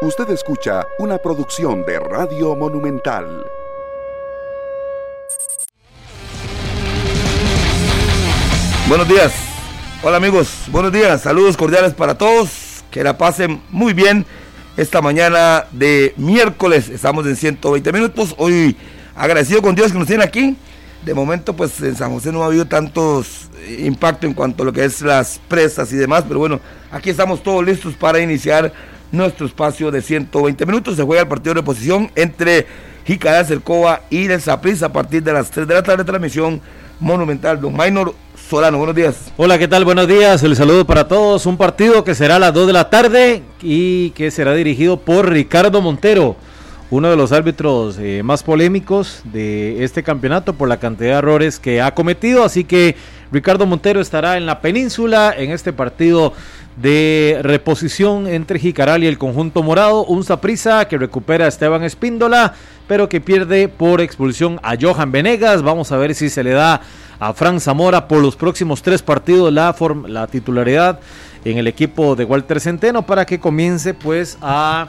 Usted escucha una producción de Radio Monumental. Buenos días. Hola amigos, buenos días. Saludos cordiales para todos. Que la pasen muy bien esta mañana de miércoles. Estamos en 120 minutos. Hoy agradecido con Dios que nos tiene aquí. De momento, pues en San José no ha habido tantos eh, impacto en cuanto a lo que es las presas y demás, pero bueno, aquí estamos todos listos para iniciar nuestro espacio de 120 minutos. Se juega el partido de oposición entre Jicaral Cercova y del Saprissa a partir de las 3 de la tarde. Transmisión monumental. Don Maynor Solano, buenos días. Hola, ¿qué tal? Buenos días. El saludo para todos. Un partido que será a las 2 de la tarde y que será dirigido por Ricardo Montero, uno de los árbitros eh, más polémicos de este campeonato por la cantidad de errores que ha cometido. Así que Ricardo Montero estará en la península en este partido de reposición entre Jicaral y el conjunto morado. Un Saprisa que recupera a Esteban Espíndola, pero que pierde por expulsión a Johan Venegas. Vamos a ver si se le da a Fran Zamora por los próximos tres partidos la, la titularidad en el equipo de Walter Centeno para que comience pues a,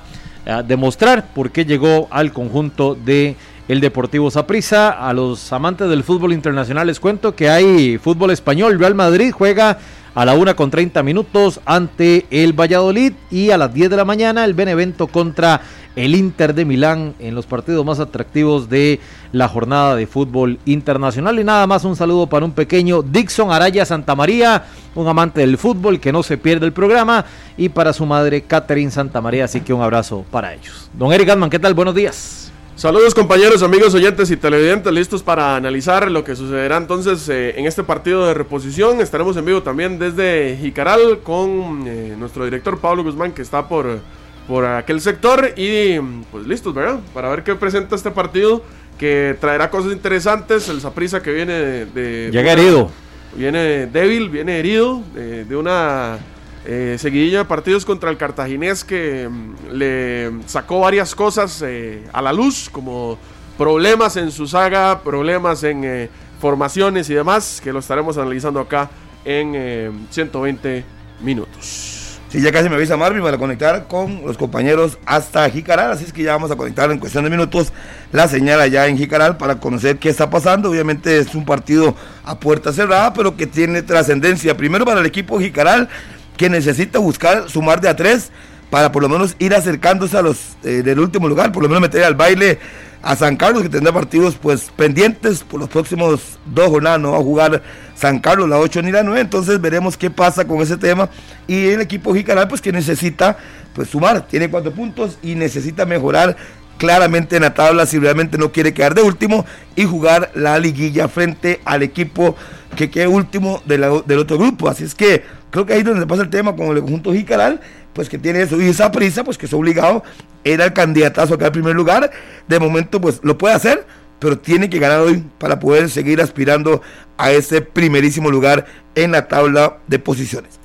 demostrar por qué llegó al conjunto de el Deportivo Saprissa. A los amantes del fútbol internacional les cuento que hay fútbol español. Real Madrid juega a la una con 30 minutos ante el Valladolid y a las 10 de la mañana el Benevento contra el Inter de Milán en los partidos más atractivos de la jornada de fútbol internacional. Y nada más un saludo para un pequeño Dixon Araya Santa María, un amante del fútbol que no se pierde el programa, y para su madre Catherine Santa María, así que un abrazo para ellos. Don Eric Gatman, ¿qué tal? Buenos días. Saludos compañeros, amigos oyentes y televidentes, listos para analizar lo que sucederá entonces eh, en este partido de reposición. Estaremos en vivo también desde Jicaral con eh, nuestro director Pablo Guzmán que está por, por aquel sector y pues listos, ¿verdad? Para ver qué presenta este partido que traerá cosas interesantes. El Saprisa que viene de... Llega herido. Viene débil, viene herido de, de una eh, seguidilla de partidos contra el cartaginés que mm, le sacó varias cosas eh, a la luz, como problemas en su saga, problemas en eh, formaciones y demás, que lo estaremos analizando acá en 120 minutos. Sí, ya casi me avisa Marvin para conectar con los compañeros hasta Jicaral, así es que ya vamos a conectar en cuestión de minutos la señal allá en Jicaral para conocer qué está pasando. Obviamente es un partido a puerta cerrada, pero que tiene trascendencia. Primero para el equipo Jicaral, que necesita buscar sumar de a tres para por lo menos ir acercándose a los eh, del último lugar, por lo menos meter al baile a San Carlos, que tendrá partidos pues pendientes por los próximos dos jornadas, no va a jugar San Carlos la 8 ni la 9, entonces veremos qué pasa con ese tema. Y el equipo Jicaral pues que necesita pues sumar, tiene cuatro puntos y necesita mejorar claramente en la tabla si realmente no quiere quedar de último y jugar la liguilla frente al equipo que quede último del otro grupo. Así es que creo que ahí es donde pasa el tema con el conjunto Jicaral, pues que tiene eso y esa prisa, pues que es obligado, era el candidatazo acá al primer lugar. De momento, pues lo puede hacer, pero tiene que ganar hoy para poder seguir aspirando a ese primerísimo lugar en la tabla de posiciones.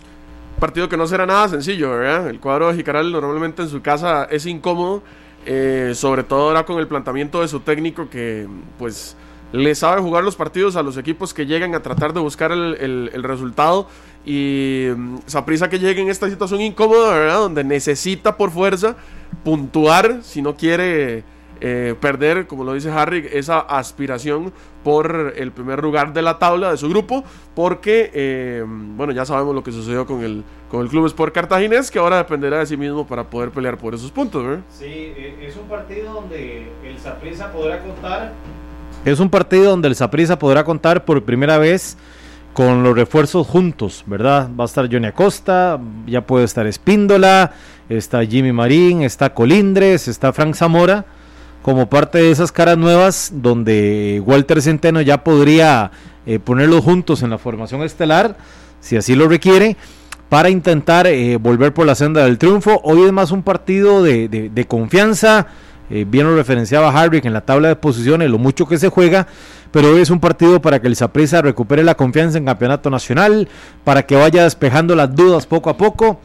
Partido que no será nada sencillo, ¿verdad? El cuadro de Jicaral normalmente en su casa es incómodo eh, sobre todo ahora con el planteamiento de su técnico que pues le sabe jugar los partidos a los equipos que llegan a tratar de buscar el, resultado y mm, Saprisa que llegue en esta situación incómoda, ¿verdad? Donde necesita por fuerza puntuar si no quiere eh, perder, como lo dice Harry, esa aspiración por el primer lugar de la tabla de su grupo, porque, eh, bueno, ya sabemos lo que sucedió con el, con el Club Sport Cartaginés, que ahora dependerá de sí mismo para poder pelear por esos puntos. Sí, e, es un partido donde el Saprissa podrá contar. Es un partido donde el Saprissa podrá contar por primera vez con los refuerzos juntos, ¿verdad? Va a estar Johnny Acosta, ya puede estar Espíndola, está Jimmy Marín, está Colindres, está Frank Zamora como parte de esas caras nuevas donde Walter Centeno ya podría eh, ponerlos juntos en la formación estelar, si así lo requiere, para intentar eh, volver por la senda del triunfo. Hoy es más un partido de, confianza, eh, bien lo referenciaba Harvick en la tabla de posiciones, lo mucho que se juega, pero hoy es un partido para que el Saprissa recupere la confianza en campeonato nacional, para que vaya despejando las dudas poco a poco.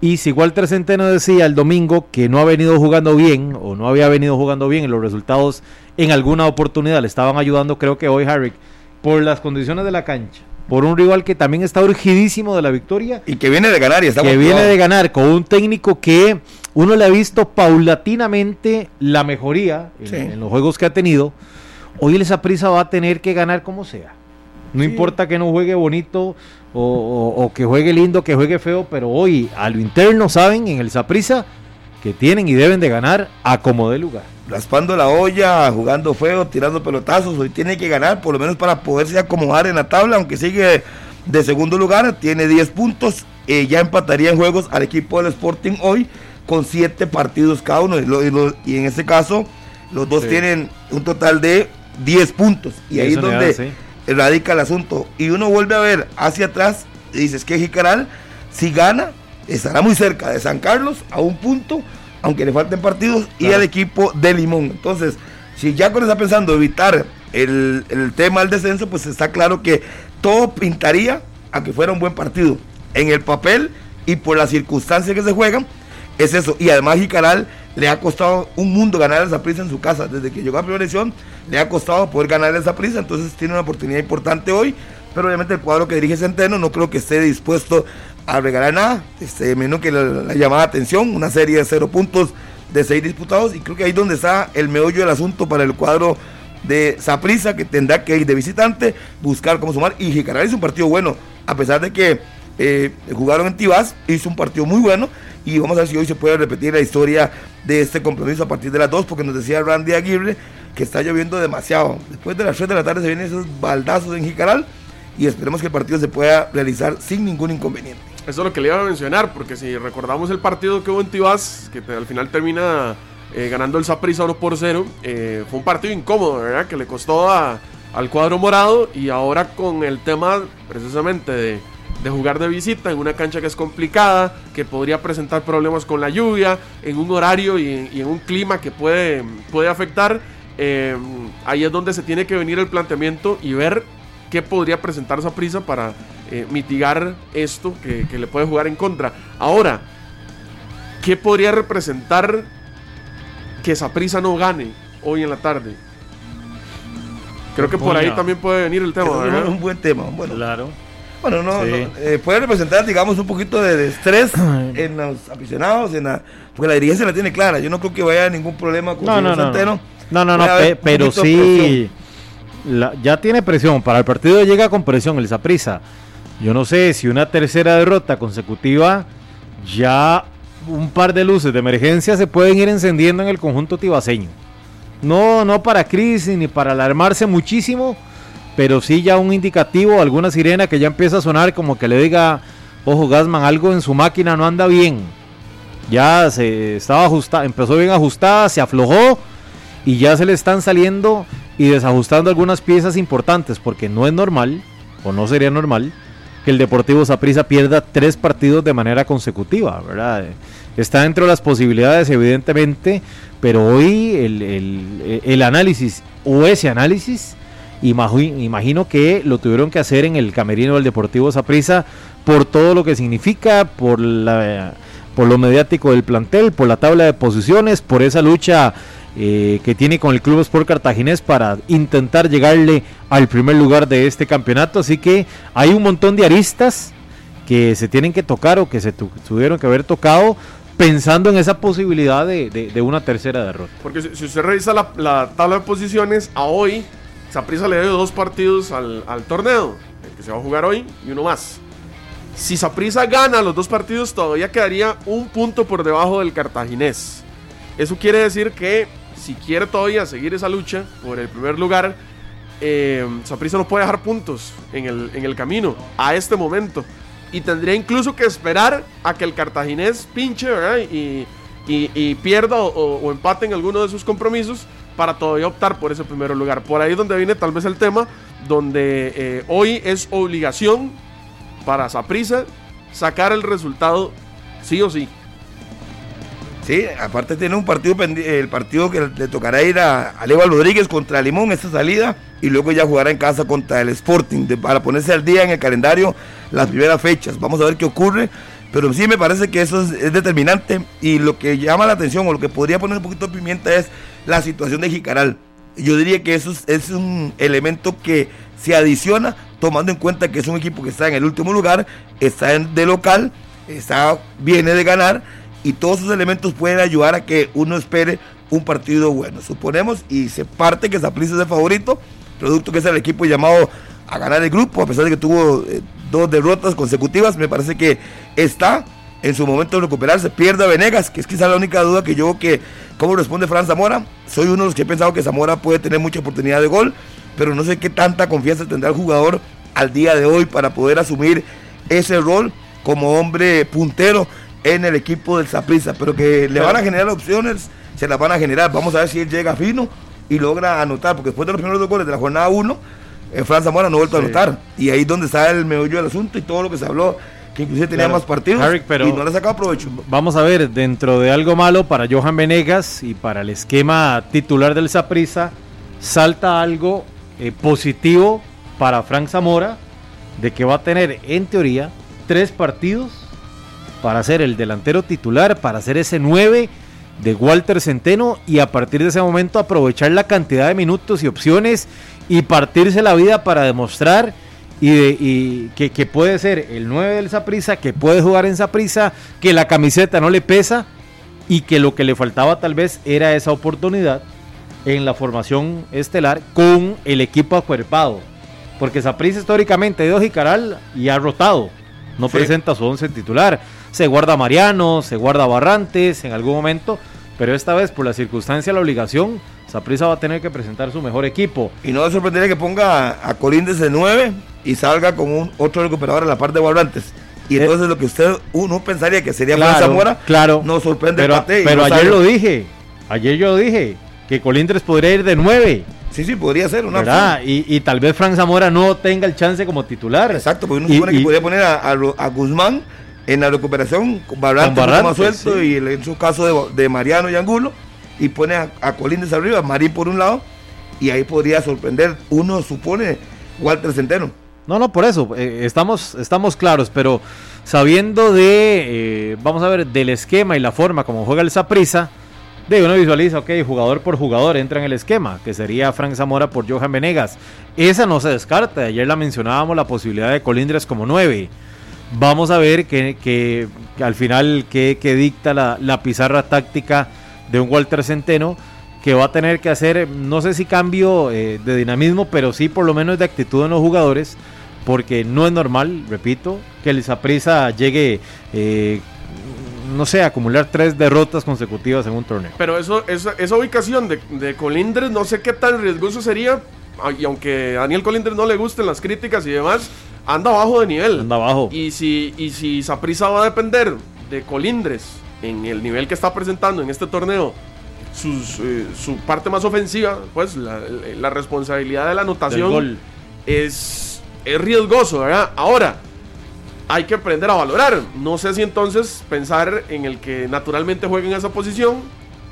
Y si Walter Centeno decía el domingo que no ha venido jugando bien o no había venido jugando bien y los resultados en alguna oportunidad le estaban ayudando, creo que hoy Harry, por las condiciones de la cancha, por un rival que también está urgidísimo de la victoria. Y que viene de ganar y está Que viene de ganar con un técnico que uno le ha visto paulatinamente la mejoría en, los juegos que ha tenido. Hoy el Saprissa va a tener que ganar como sea. No importa que no juegue bonito o, que juegue lindo, que juegue feo, pero hoy a lo interno saben en el Saprissa que tienen y deben de ganar a como de lugar. Raspando la olla, jugando feo, tirando pelotazos, hoy tiene que ganar por lo menos para poderse acomodar en la tabla, aunque sigue de segundo lugar, tiene 10 puntos, eh, ya empataría en juegos al equipo del Sporting hoy con 7 partidos cada uno, y, en ese caso los dos tienen un total de 10 puntos, y ahí es donde radica el asunto, y uno vuelve a ver hacia atrás, y dices que Jicaral, si gana, estará muy cerca de San Carlos a un punto, aunque le falten partidos, y al equipo de Limón. Entonces, si ya con está pensando evitar el, el, tema del descenso, pues está claro que todo pintaría a que fuera un buen partido. En el papel y por las circunstancias que se juegan, es eso. Y además Jicaral le ha costado un mundo ganar esa prisa en su casa. Desde que llegó a primera edición, le ha costado poder ganar esa prisa. Entonces tiene una oportunidad importante hoy. Pero obviamente el cuadro que dirige Centeno no creo que esté dispuesto a nada. Este, menos que la, llamada atención, una serie de cero puntos de seis disputados. Y creo que ahí es donde está el meollo del asunto para el cuadro de Saprisa, que tendrá que ir de visitante, buscar cómo sumar. Y Jicaral hizo un partido bueno, a pesar de que eh, jugaron en Tibás, hizo un partido muy bueno. Y vamos a ver si hoy se puede repetir la historia de este compromiso a partir de las 2, porque nos decía Randy Aguirre que está lloviendo demasiado. Después de las 3 de la tarde se vienen esos baldazos en Jicaral y esperemos que el partido se pueda realizar sin ningún inconveniente. Eso es lo que le iba a mencionar, porque si recordamos el partido que hubo en Tibás, que al final termina eh, ganando el Saprissa 1 por 0, eh, fue un partido incómodo, ¿verdad? Que le costó al cuadro morado y ahora con el tema precisamente de, jugar de visita en una cancha que es complicada, que podría presentar problemas con la lluvia, en un horario y en, un clima que puede, puede afectar, eh, ahí es donde se tiene que venir el planteamiento y ver qué podría presentar esa prisa para eh, mitigar esto que, le puede jugar en contra. Ahora, ¿qué podría representar que esa prisa no gane hoy en la tarde? Creo que por ahí también puede venir el tema. Es un buen tema. Bueno, claro. Bueno, no, eh, puede representar, digamos, un poquito de, estrés en los aficionados, en la, porque la dirigencia la tiene clara. Yo no creo que vaya a ningún problema con no, el no, no, no, no, no, pero sí, ya tiene presión. Para el partido llega con presión el Zaprisa. Yo no sé si una tercera derrota consecutiva, ya un par de luces de emergencia se pueden ir encendiendo en el conjunto tibaseño. No, no para crisis ni para alarmarse muchísimo, pero sí ya un indicativo, alguna sirena que ya empieza a sonar como que le diga, ojo Gasman, algo en su máquina no anda bien. Ya se estaba ajustada, empezó bien ajustada, se aflojó y ya se le están saliendo y desajustando algunas piezas importantes, porque no es normal, o no sería normal, que el Deportivo Saprissa pierda tres partidos de manera consecutiva, ¿verdad? Está dentro de las posibilidades, evidentemente, pero hoy el, análisis, o ese análisis, imagino que lo tuvieron que hacer en el camerino del Deportivo Saprissa por todo lo que significa, por la por lo mediático del plantel, por la tabla de posiciones, por esa lucha eh, que tiene con el Club Sport Cartaginés para intentar llegarle al primer lugar de este campeonato. Así que hay un montón de aristas que se tienen que tocar o que se tuvieron que haber tocado pensando en esa posibilidad de, una tercera derrota. Porque si, usted revisa la, tabla de posiciones, a hoy Saprissa le dio dos partidos al, al, torneo, el que se va a jugar hoy y uno más. Si Saprissa gana los dos partidos, todavía quedaría un punto por debajo del cartaginés. Eso quiere decir que si quiere todavía seguir esa lucha por el primer lugar, eh, Saprissa no puede dejar puntos en el, en el camino a este momento. Y tendría incluso que esperar a que el cartaginés pinche Y, y, pierda o, empate en alguno de sus compromisos para todavía optar por ese primer lugar. Por ahí es donde viene tal vez el tema, donde eh, hoy es obligación para Saprissa sacar el resultado sí o sí. Sí, aparte tiene un partido el partido que le tocará ir a, a Rodríguez contra Limón esta salida y luego ya jugará en casa contra el Sporting para ponerse al día en el calendario las primeras fechas. Vamos a ver qué ocurre, pero sí me parece que eso es, determinante y lo que llama la atención o lo que podría poner un poquito de pimienta es la situación de Jicaral. Yo diría que eso es un elemento que se adiciona tomando en cuenta que es un equipo que está en el último lugar, está en, de local, está, viene de ganar y todos esos elementos pueden ayudar a que uno espere un partido bueno. Suponemos y se parte que Saprissa es el favorito, producto que es el equipo llamado a ganar el grupo, a pesar de que tuvo eh, dos derrotas consecutivas, me parece que está en su momento de recuperarse, pierde a Venegas, que es quizá la única duda que yo que cómo responde Fran Zamora. Soy uno de los que he pensado que Zamora puede tener mucha oportunidad de gol, pero no sé qué tanta confianza tendrá el jugador al día de hoy para poder asumir ese rol como hombre puntero en el equipo del Saprissa, pero que le van a generar opciones, se las van a generar. Vamos a ver si él llega fino y logra anotar, porque después de los primeros dos goles de la jornada 1, eh, Fran Zamora no ha vuelto a anotar. Y ahí es donde está el meollo del asunto y todo lo que se habló que inclusive tenía más partidos y no le ha sacado provecho. Vamos a ver, dentro de algo malo para Johan Venegas y para el esquema titular del Saprissa, salta algo eh, positivo para Frank Zamora de que va a tener en teoría tres partidos para ser el delantero titular, para ser ese 9 de Walter Centeno y a partir de ese momento aprovechar la cantidad de minutos y opciones y partirse la vida para demostrar y, que, puede ser el 9 del Saprisa, que puede jugar en Saprisa, que la camiseta no le pesa y que lo que le faltaba tal vez era esa oportunidad en la formación estelar con el equipo acuerpado. Porque Saprisa históricamente ha ido a Jicaral y ha rotado, no presenta su once titular. Se guarda Mariano, se guarda Barrantes en algún momento, pero esta vez por la circunstancia, la obligación, Saprisa va a tener que presentar su mejor equipo. Y no sorprendería que ponga a Colíndez de 9 y salga con un otro recuperador en la parte de Barrantes. Y eh, entonces lo que usted uno pensaría que sería claro, Zamora, claro, no sorprende pero, pero ayer lo dije, ayer yo dije que Colindres podría ir de 9. Sí, sí, podría ser una ¿verdad? Y, y, tal vez Frank Zamora no tenga el chance como titular. Exacto, porque uno supone que podría poner a, a, Guzmán en la recuperación con Barrantes, más suelto y en su caso de, de Mariano y Angulo y pone a, a Colindres arriba, Marín por un lado y ahí podría sorprender, uno supone Walter Centeno. No, no, por eso, eh, estamos, estamos claros, pero sabiendo de, eh, vamos a ver, del esquema y la forma como juega el Saprisa, de uno visualiza, ok, jugador por jugador entra en el esquema, que sería Frank Zamora por Johan Venegas. Esa no se descarta, ayer la mencionábamos, la posibilidad de Colindres como 9. Vamos a ver que, que, al final qué dicta la, la pizarra táctica de un Walter Centeno que va a tener que hacer, no sé si cambio eh, de dinamismo, pero sí por lo menos de actitud en los jugadores porque no es normal, repito, que el Zaprisa llegue, eh, no sé, a acumular tres derrotas consecutivas en un torneo. Pero eso, esa, esa ubicación de, de, Colindres, no sé qué tan riesgoso sería, y aunque a Daniel Colindres no le gusten las críticas y demás, anda abajo de nivel. Anda abajo. Y si, y si Zaprisa va a depender de Colindres en el nivel que está presentando en este torneo, sus, eh, su parte más ofensiva, pues la, la responsabilidad de la anotación es es riesgoso, ¿verdad? Ahora, hay que aprender a valorar. No sé si entonces pensar en el que naturalmente juegue en esa posición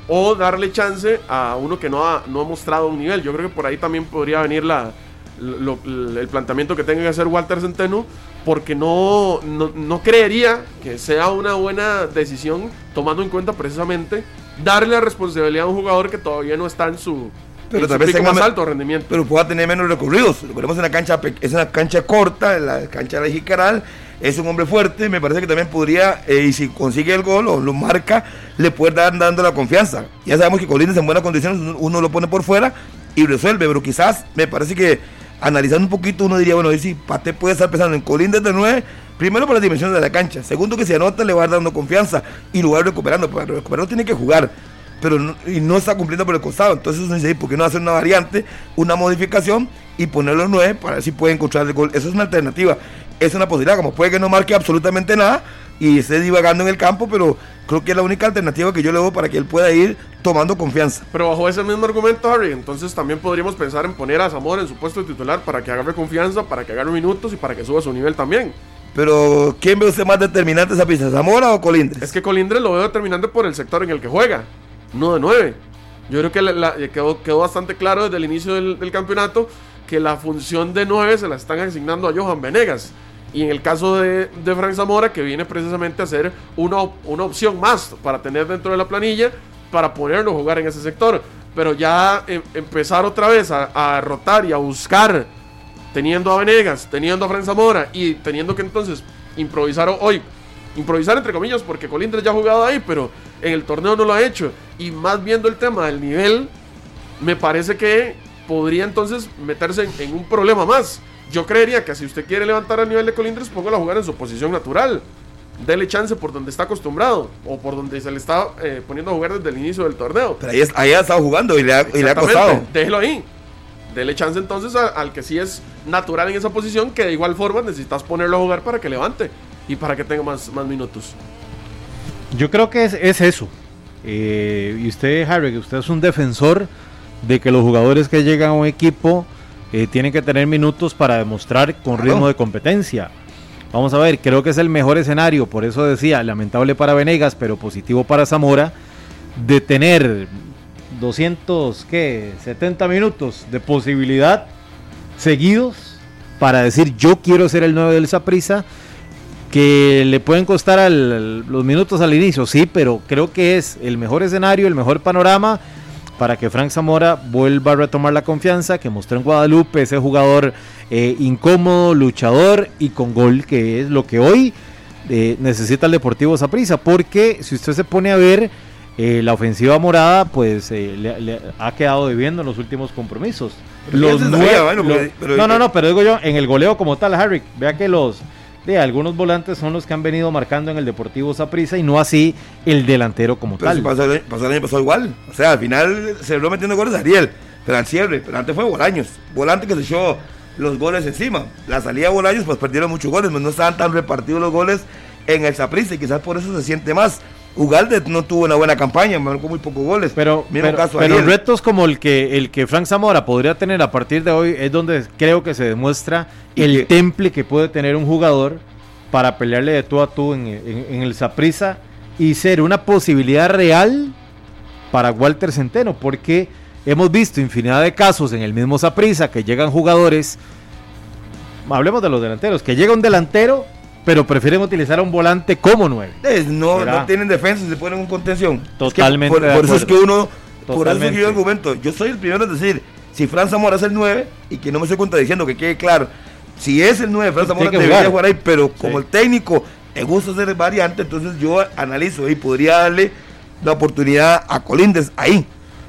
o darle chance a uno que no ha, no ha mostrado un nivel. Yo creo que por ahí también podría venir la, el planteamiento que tenga que hacer Walter Centeno, porque no, no, no, creería que sea una buena decisión, tomando en cuenta precisamente darle la responsabilidad a un jugador que todavía no está en su, pero tal vez tenga más alto rendimiento. Pero pueda tener menos recorridos. Lo ponemos en una cancha, es una cancha corta, en la cancha de Jicaral. Es un hombre fuerte, me parece que también podría, eh, y si consigue el gol o lo marca, le puede dar dando la confianza. Ya sabemos que Colines en buenas condiciones, uno lo pone por fuera y resuelve, pero quizás me parece que analizando un poquito uno diría, bueno, si Pate puede estar pensando en Colines de 9, primero por las dimensiones de la cancha, segundo que si anota le va a dando confianza y va recuperando, para recuperarlo tiene que jugar pero no, y no está cumpliendo por el costado. Entonces uno dice, ¿por qué no hacer una variante, una modificación y ponerlo 9 para ver si puede encontrar el gol? Eso es una alternativa, es una posibilidad, como puede que no marque absolutamente nada y esté divagando en el campo, pero creo que es la única alternativa que yo le doy para que él pueda ir tomando confianza. Pero bajo ese mismo argumento, Harry, entonces también podríamos pensar en poner a Zamora en su puesto de titular para que agarre confianza, para que agarre minutos y para que suba su nivel también. Pero, ¿quién ve usted más determinante esa pista, Zamora o Colindres? Es que Colindres lo veo determinante por el sector en el que juega no de 9. Yo creo que quedó, quedó, bastante claro desde el inicio del, campeonato que la función de 9 se la están asignando a Johan Venegas. Y en el caso de, de Frank Zamora, que viene precisamente a ser una, una opción más para tener dentro de la planilla, para ponerlo jugar en ese sector. Pero ya em, empezar otra vez a, a, rotar y a buscar, teniendo a Venegas, teniendo a Frank Zamora y teniendo que entonces improvisar hoy improvisar entre comillas, porque Colindres ya ha jugado ahí, pero en el torneo no lo ha hecho. Y más viendo el tema del nivel, me parece que podría entonces meterse en, en un problema más. Yo creería que si usted quiere levantar el nivel de Colindres, póngalo a jugar en su posición natural. Dele chance por donde está acostumbrado o por donde se le está eh, poniendo a jugar desde el inicio del torneo. Pero ahí, es- ahí ha estado jugando y le ha, y le ha costado. Déjelo ahí. Dele chance entonces a- al que sí es natural en esa posición, que de igual forma necesitas ponerlo a jugar para que levante y para que tenga más, más minutos. Yo creo que es, es eso. Eh, y usted, Harry, que usted es un defensor de que los jugadores que llegan a un equipo eh, tienen que tener minutos para demostrar con ritmo de competencia. Vamos a ver, creo que es el mejor escenario, por eso decía, lamentable para Venegas, pero positivo para Zamora, de tener 200, ¿qué? 70 minutos de posibilidad seguidos para decir yo quiero ser el 9 del Saprissa que le pueden costar al- los minutos al inicio, sí, pero creo que es el mejor escenario, el mejor panorama para que Frank Zamora vuelva a retomar la confianza que mostró en Guadalupe, ese jugador eh, incómodo, luchador y con gol, que es lo que hoy eh, necesita el Deportivo Saprissa, porque si usted se pone a ver eh, la ofensiva morada, pues eh, le, le ha quedado debiendo en los últimos compromisos. Sabía, nueve- bueno, lo- pero- pero- no, no, no, pero digo yo, en el goleo como tal, Harry, vea que los de algunos volantes son los que han venido marcando en el Deportivo Saprissa y no así el delantero como Pero tal. pasó, el- pasó el año pasado igual. O sea, al final se logró metiendo goles Ariel. Pero al cierre, pero antes fue Bolaños. Volante que se echó los goles encima. La salida de Bolaños, pues perdieron muchos goles, pues no estaban tan repartidos los goles en el Saprissa y quizás por eso se siente más. Ugalde no tuvo una buena campaña, marcó muy pocos goles. Pero, pero, caso pero Ariel. retos como el que el que Frank Zamora podría tener a partir de hoy es donde creo que se demuestra Y el que- temple que puede tener un jugador para pelearle de tú a tú en, en- en el Saprissa y ser una posibilidad real para Walter Centeno, porque hemos visto infinidad de casos en el mismo Saprissa que llegan jugadores, hablemos de los delanteros, que llega un delantero, pero prefieren utilizar a un volante como nueve. Es, no, ¿Verdad? no tienen defensa, se ponen en contención. Es que Totalmente por, eso es que uno, por eso es que yo argumento. Yo soy el primero en decir, si Fran Zamora es el 9, y que no me estoy contradiciendo, que quede claro, si es el 9, Fran Zamora debería jugar. jugar ahí, pero como Sí. el técnico le gusta hacer variante, entonces yo analizo y podría darle la oportunidad a Colindres ahí.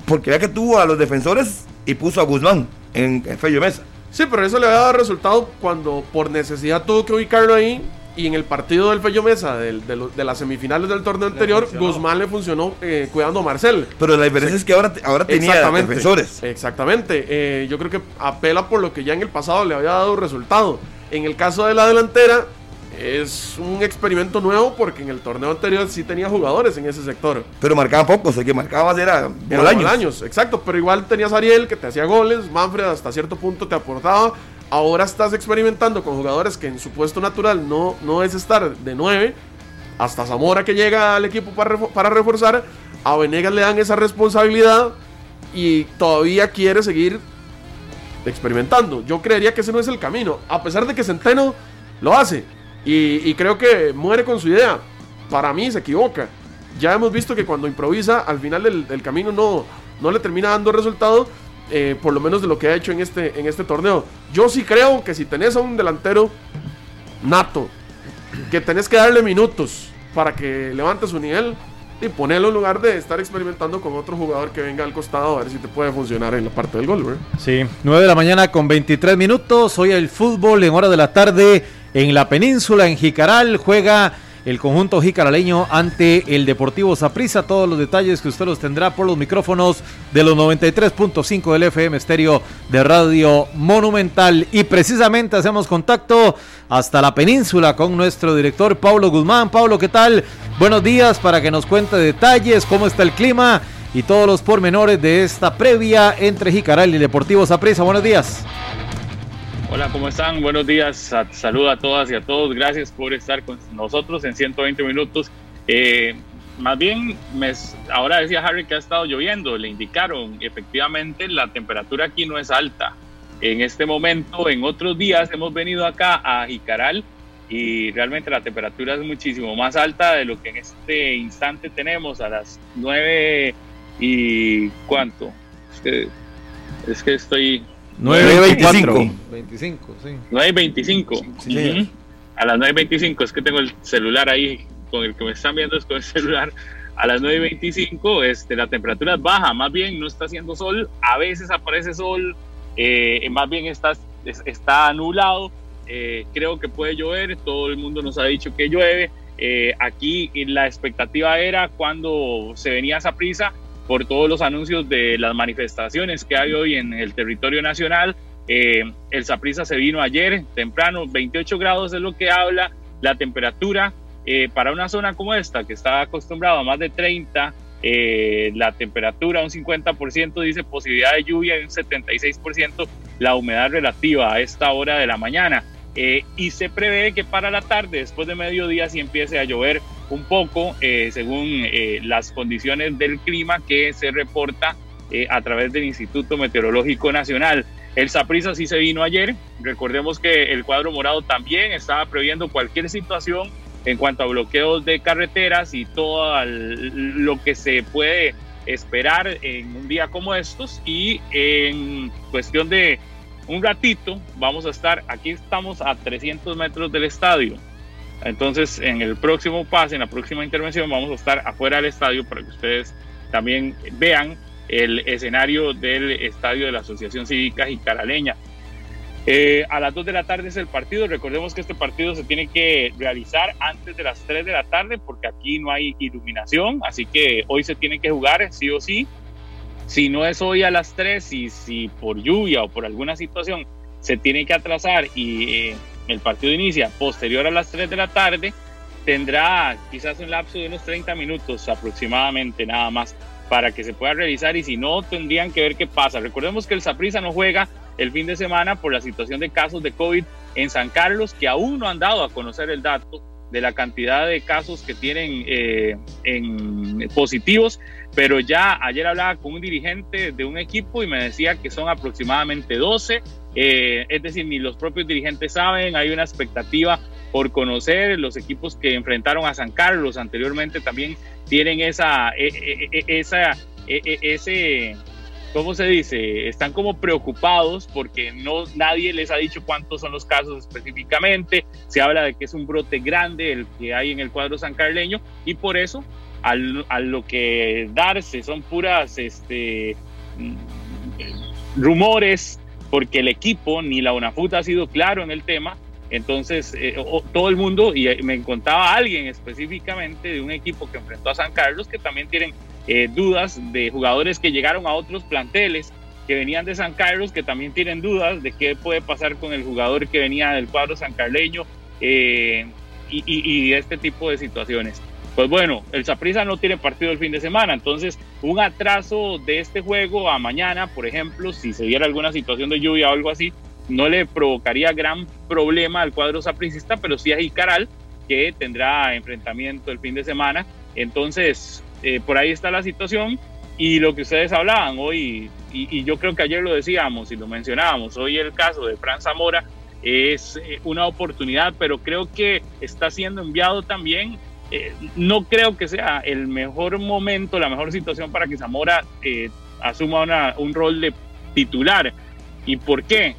Porque ya que tuvo a los defensores y puso a Guzmán en, en Fello Mesa. Sí, pero eso le había dado resultado cuando por necesidad tuvo que ubicarlo ahí. Y en el partido del Fello Mesa, del- de, lo- de las semifinales del torneo anterior, Guzmán le funcionó eh, cuidando a Marcel. Pero la diferencia es que ahora, ahora tenía defensores. Exactamente. Eh, yo creo que apela por lo que ya en el pasado le había dado resultado. En el caso de la delantera, es un experimento nuevo porque en el torneo anterior sí tenía jugadores en ese sector. Pero marcaban pocos, el que marcaba más era Era Bolaños. Bolaños, exacto, pero igual tenías a Ariel que te hacía goles, Manfred hasta cierto punto te aportaba. Ahora estás experimentando con jugadores que en su puesto natural no, no es estar de 9, hasta Zamora que llega al equipo para, para reforzar, a Venegas le dan esa responsabilidad y todavía quiere seguir experimentando. Yo creería que ese no es el camino, a pesar de que Centeno lo hace y, y creo que muere con su idea. Para mí se equivoca. Ya hemos visto que cuando improvisa, al final del, del camino no, no le termina dando resultado, eh, por lo menos de lo que ha hecho en este, en este torneo. Yo sí creo que si tenés a un delantero nato, que tenés que darle minutos para que levante su nivel y ponerlo en lugar de estar experimentando con otro jugador que venga al costado a ver si te puede funcionar en la parte del gol. Sí, 9 de la mañana con 23 minutos. Hoy el fútbol en hora de la tarde en la península, en Jicaral. Juega el conjunto jicaraleño ante el Deportivo Saprissa. Todos los detalles que usted los tendrá por los micrófonos de los 93.5 del FM estéreo de Radio Monumental. Y precisamente hacemos contacto hasta la península con nuestro director Pablo Guzmán. Pablo, ¿qué tal? Buenos días para que nos cuente detalles, cómo está el clima y todos los pormenores de esta previa entre Jicaral y Deportivo Saprissa. Buenos días. Hola, ¿cómo están? Buenos días. Sa- Saludo a todas y a todos. Gracias por estar con nosotros en 120 minutos. Eh, más bien, me- ahora decía Harry que ha estado lloviendo. Le indicaron, efectivamente, la temperatura aquí no es alta. En este momento, en otros días, hemos venido acá a Jicaral y realmente la temperatura es muchísimo más alta de lo que en este instante tenemos a las 9 y cuánto. Es que, es que estoy 9:25. 25, sí. 9.25. Sí, señor. Ujú. A las 9.25 es que tengo el celular ahí con el que me están viendo es con el celular, a las 9.25 este, la temperatura es baja, más bien no está haciendo sol, a veces aparece sol, eh, más bien está, está anulado, eh, creo que puede llover, todo el mundo nos ha dicho que llueve, eh, aquí la expectativa era cuando se venía esa prisa por todos los anuncios de las manifestaciones que hay hoy en el territorio nacional. el Saprisa se vino ayer temprano, 28 grados es lo que habla, la temperatura eh, para una zona como esta, que está acostumbrado a más de 30, eh, la temperatura un 50% dice posibilidad de lluvia y un 76% la humedad relativa a esta hora de la mañana. Eh, y se prevé que para la tarde, después de mediodía, sí empiece a llover un poco, según las condiciones del clima que se reporta a través del Instituto Meteorológico Nacional. El Saprisa sí se vino ayer. Recordemos que el cuadro morado también estaba previendo cualquier situación en cuanto a bloqueos de carreteras y todo lo que se puede esperar en un día como estos y en cuestión de un ratito vamos a estar, aquí estamos a 300 metros del estadio, entonces en el próximo pase, en la próxima intervención vamos a estar afuera del estadio para que ustedes también vean el escenario del estadio de la Asociación Cívica Jicaraleña. Eh, a las 2 de la tarde es el partido. Recordemos que este partido se tiene que realizar antes de las 3 de la tarde porque aquí no hay iluminación, así que hoy se tiene que jugar sí o sí. Si no es hoy a las 3 y si por lluvia o por alguna situación se tiene que atrasar y eh, el partido inicia posterior a las 3 de la tarde, tendrá quizás un lapso de unos 30 minutos aproximadamente nada más para que se pueda realizar y si no tendrían que ver qué pasa. Recordemos que el Saprissa no juega el fin de semana por la situación de casos de COVID en San Carlos, que aún no han dado a conocer el dato de la cantidad de casos que tienen eh, en positivos, pero ya ayer hablaba con un dirigente de un equipo y me decía que son aproximadamente 12, eh, es decir, ni los propios dirigentes saben, hay una expectativa por conocer, los equipos que enfrentaron a San Carlos anteriormente también tienen esa, e, e, e, esa, ese ¿cómo se dice? Están como preocupados porque no, nadie les ha dicho cuántos son los casos específicamente. Se habla de que es un brote grande el que hay en el cuadro sancarleño y por eso al, a lo que darse son puras este, mm, rumores porque el equipo ni la UNAFUT ha sido claro en el tema. Entonces, eh, todo el mundo, y me contaba alguien específicamente de un equipo que enfrentó a San Carlos, que también tienen eh, dudas de jugadores que llegaron a otros planteles que venían de San Carlos, que también tienen dudas de qué puede pasar con el jugador que venía del cuadro sancarleño eh, y, este tipo de situaciones. Pues bueno, el Saprissa no tiene partido el fin de semana, entonces un atraso de este juego a mañana, por ejemplo, si se diera alguna situación de lluvia o algo así, no le provocaría gran problema al cuadro sapricista, pero sí a Jicaral, que tendrá enfrentamiento el fin de semana. Entonces, eh, por ahí está la situación y lo que ustedes hablaban hoy, y, yo creo que ayer lo decíamos y lo mencionábamos, hoy el caso de Fran Zamora es eh, una oportunidad, pero creo que está siendo enviado también. Eh, no creo que sea el mejor momento, la mejor situación para que Zamora asuma un rol de titular. ¿Y por qué?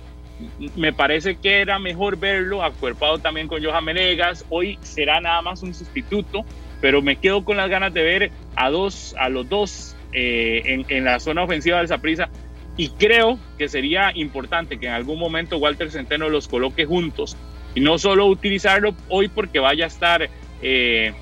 Me parece que era mejor verlo acuerpado también con Johan Menegas. Hoy será nada más un sustituto pero me quedo con las ganas de ver a dos, a los dos eh, en, la zona ofensiva del Saprissa. Y creo que sería importante que en algún momento Walter Centeno los coloque juntos. Y no solo utilizarlo hoy porque vaya a estar, eh,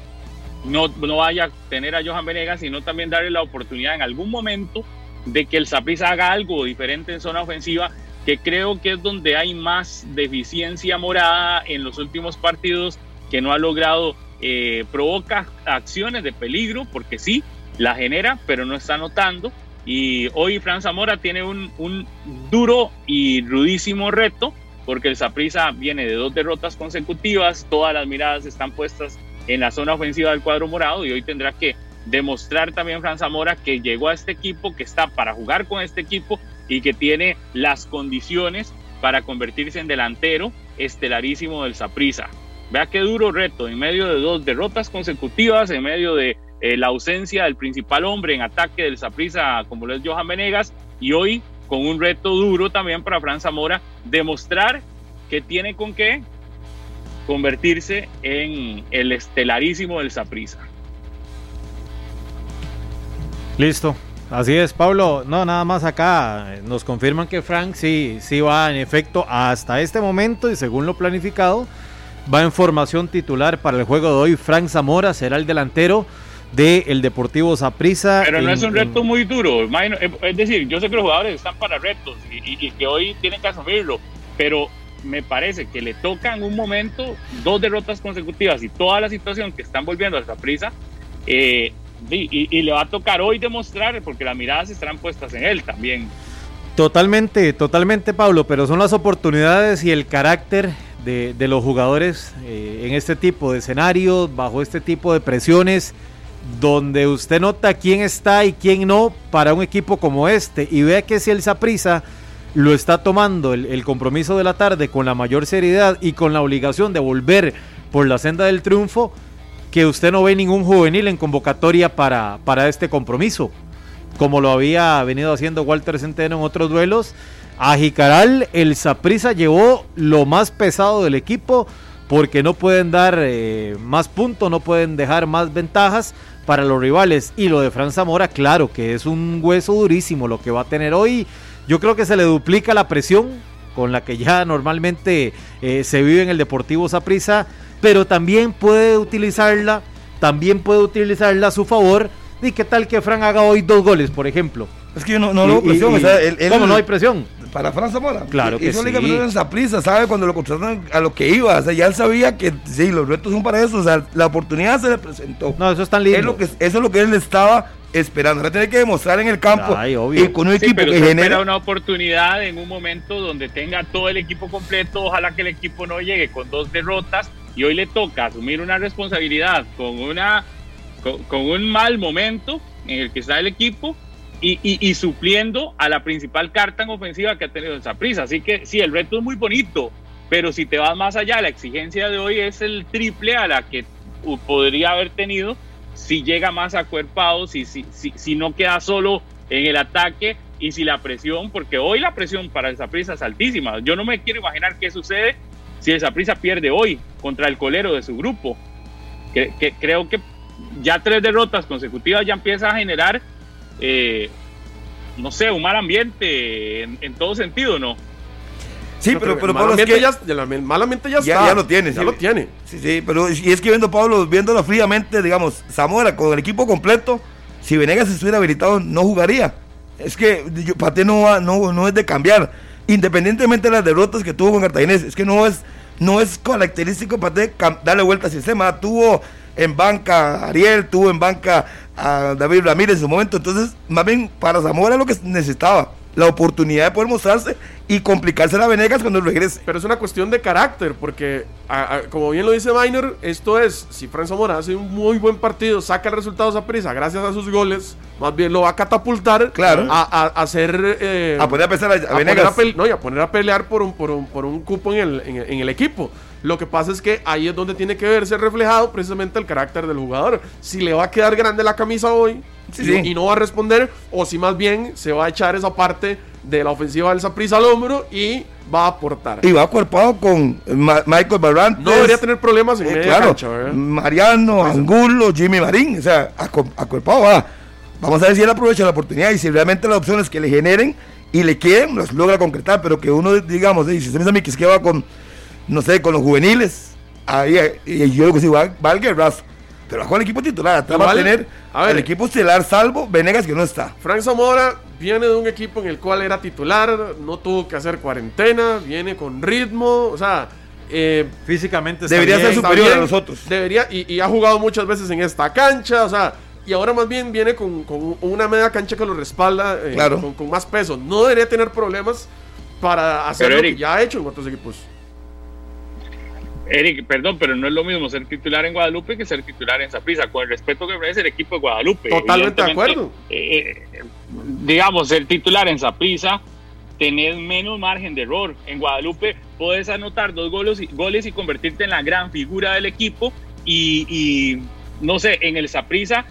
no, no vaya a tener a Johan Venegas, sino también darle la oportunidad en algún momento de que el Saprissa haga algo diferente en zona ofensiva, que creo que es donde hay más deficiencia morada en los últimos partidos, que no ha logrado eh, provoca acciones de peligro, porque sí, la genera, pero no está notando. Y hoy Fran Zamora tiene un, duro y rudísimo reto, porque el Saprissa viene de dos derrotas consecutivas, todas las miradas están puestas en la zona ofensiva del cuadro morado y hoy tendrá que demostrar también Fran Zamora que llegó a este equipo, que está para jugar con este equipo y que tiene las condiciones para convertirse en delantero estelarísimo del Saprissa. Vea qué duro reto, en medio de dos derrotas consecutivas, en medio de eh, la ausencia del principal hombre en ataque del Saprissa, como lo es Johan Venegas, y hoy con un reto duro también para Fran Zamora, demostrar que tiene con qué convertirse en el estelarísimo del Saprissa. Listo. Así es, Pablo. No, nada más acá. Nos confirman que Frank sí, sí va en efecto hasta este momento y según lo planificado, va en formación titular para el juego de hoy. Frank Zamora será el delantero del el Deportivo Saprissa. Pero no es un reto muy duro. Eh, es decir, yo sé que los jugadores están para retos y, y que hoy tienen que asumirlo, pero me parece que le toca en un momento dos derrotas consecutivas y toda la situación que están volviendo a Saprissa. Eh, y, le va a tocar hoy demostrar, porque las miradas estarán puestas en él también. Totalmente, totalmente, Pablo, pero son las oportunidades y el carácter de, los jugadores eh, en este tipo de escenarios, bajo este tipo de presiones, donde usted nota quién está y quién no para un equipo como este, y vea que si el Saprisa lo está tomando el, el compromiso de la tarde con la mayor seriedad y con la obligación de volver por la senda del triunfo, que usted no ve ningún juvenil en convocatoria para, para este compromiso, como lo había venido haciendo Walter Centeno en otros duelos. A Jicaral el Saprisa llevó lo más pesado del equipo porque no pueden dar eh, más puntos, no pueden dejar más ventajas para los rivales. Y lo de Fran Zamora, claro que es un hueso durísimo lo que va a tener hoy. Yo creo que se le duplica la presión con la que ya normalmente eh, se vive en el Deportivo Saprissa pero también puede utilizarla, también puede utilizarla a su favor. ¿Y qué tal que Fran haga hoy dos goles, por ejemplo? Es que yo no, no presión. ¿Cómo no hay presión? Para Fran Zamora. Claro que eso sí. esa prisa, sabe cuando lo contrataron a lo que iba. O sea, ya él sabía que sí, los retos son para eso. O sea, la oportunidad se le presentó. No, eso es tan lindo. Es lo que, eso es lo que él estaba esperando. Ahora tiene que demostrar en el campo Ay, obvio. y con un equipo pero que genera espera una oportunidad en un momento donde tenga todo el equipo completo. Ojalá que el equipo no llegue con dos derrotas y hoy le toca asumir una responsabilidad con, una, con, un mal momento en el que está el equipo y, y, supliendo a la principal carta en ofensiva que ha tenido esa prisa. Así que sí, el reto es muy bonito, pero si te vas más allá, la exigencia de hoy es el triple a la que podría haber tenido si llega más acuerpado, si, si, si, si no queda solo en el ataque y si la presión, porque hoy la presión para esa prisa es altísima. Yo no me quiero imaginar qué sucede si esa prisa pierde hoy contra el colero de su grupo. Que, creo que ya tres derrotas consecutivas ya empieza a generar, eh, no sé, un mal ambiente en, todo sentido, ¿no? Sí, pero, pero, Pablo, es que ya, malamente ya, está. Ya lo tiene. Ya lo tiene. Sí, sí, pero y es que viendo Pablo, viéndolo fríamente, digamos, Zamora con el equipo completo, si Venegas estuviera habilitado, no jugaría. Es que para ti no, no, no es de cambiar independientemente de las derrotas que tuvo con Cartaginés, es que no es, no es característico para darle vuelta al sistema. Tuvo en banca a Ariel, tuvo en banca a David Ramírez en su momento. Entonces, más bien para Zamora lo que necesitaba la oportunidad de poder mostrarse y complicarse la Venegas cuando regrese. Pero es una cuestión de carácter, porque como bien lo dice Minor, esto es, si Fran Zamora hace un muy buen partido, saca resultados a prisa gracias a sus goles, más bien lo va a catapultar claro. a, hacer... Eh, a poner a pensar a, Venegas. no, y a poner a pelear por un, por un, por un cupo en el, en el equipo. Lo que pasa es que ahí es donde tiene que verse reflejado precisamente el carácter del jugador. Si le va a quedar grande la camisa hoy, y, no va a responder, o si más bien se va a echar esa parte de la ofensiva del Saprissa al hombro y va a aportar. Y va acuerpado con Michael Barrantes. No debería tener problemas en eh, media cancha, Mariano, Angulo, Jimmy Marín, o sea, acuerpado va. Vamos a ver si él aprovecha la oportunidad y si realmente las opciones que le generen y le quieren, las logra concretar, pero que uno, digamos, dice, se me a que es que va con, no sé, con los juveniles, ahí, y yo digo que sí, va, va al guerrazo. Pero bajo el equipo titular, va a tener a ver, el equipo estelar, salvo Venegas que no está. Frank Zamora viene de un equipo en el cual era titular, no tuvo que hacer cuarentena, viene con ritmo, o sea, eh, físicamente debería ser superior a nosotros. Debería, y, ha jugado muchas veces en esta cancha, o sea, y ahora más bien viene con, una media cancha que lo respalda eh, con, más peso. No debería tener problemas para hacer lo que ya ha hecho en otros equipos. Eric, perdón, pero no es lo mismo ser titular en Guadalupe que ser titular en Zaprisa, con el respeto que merece el equipo de Guadalupe. Totalmente de acuerdo. Eh, eh, digamos, ser titular en Zaprisa, tenés menos margen de error. En Guadalupe puedes anotar dos goles y, goles y convertirte en la gran figura del equipo. Y, no sé, en el Zaprisa,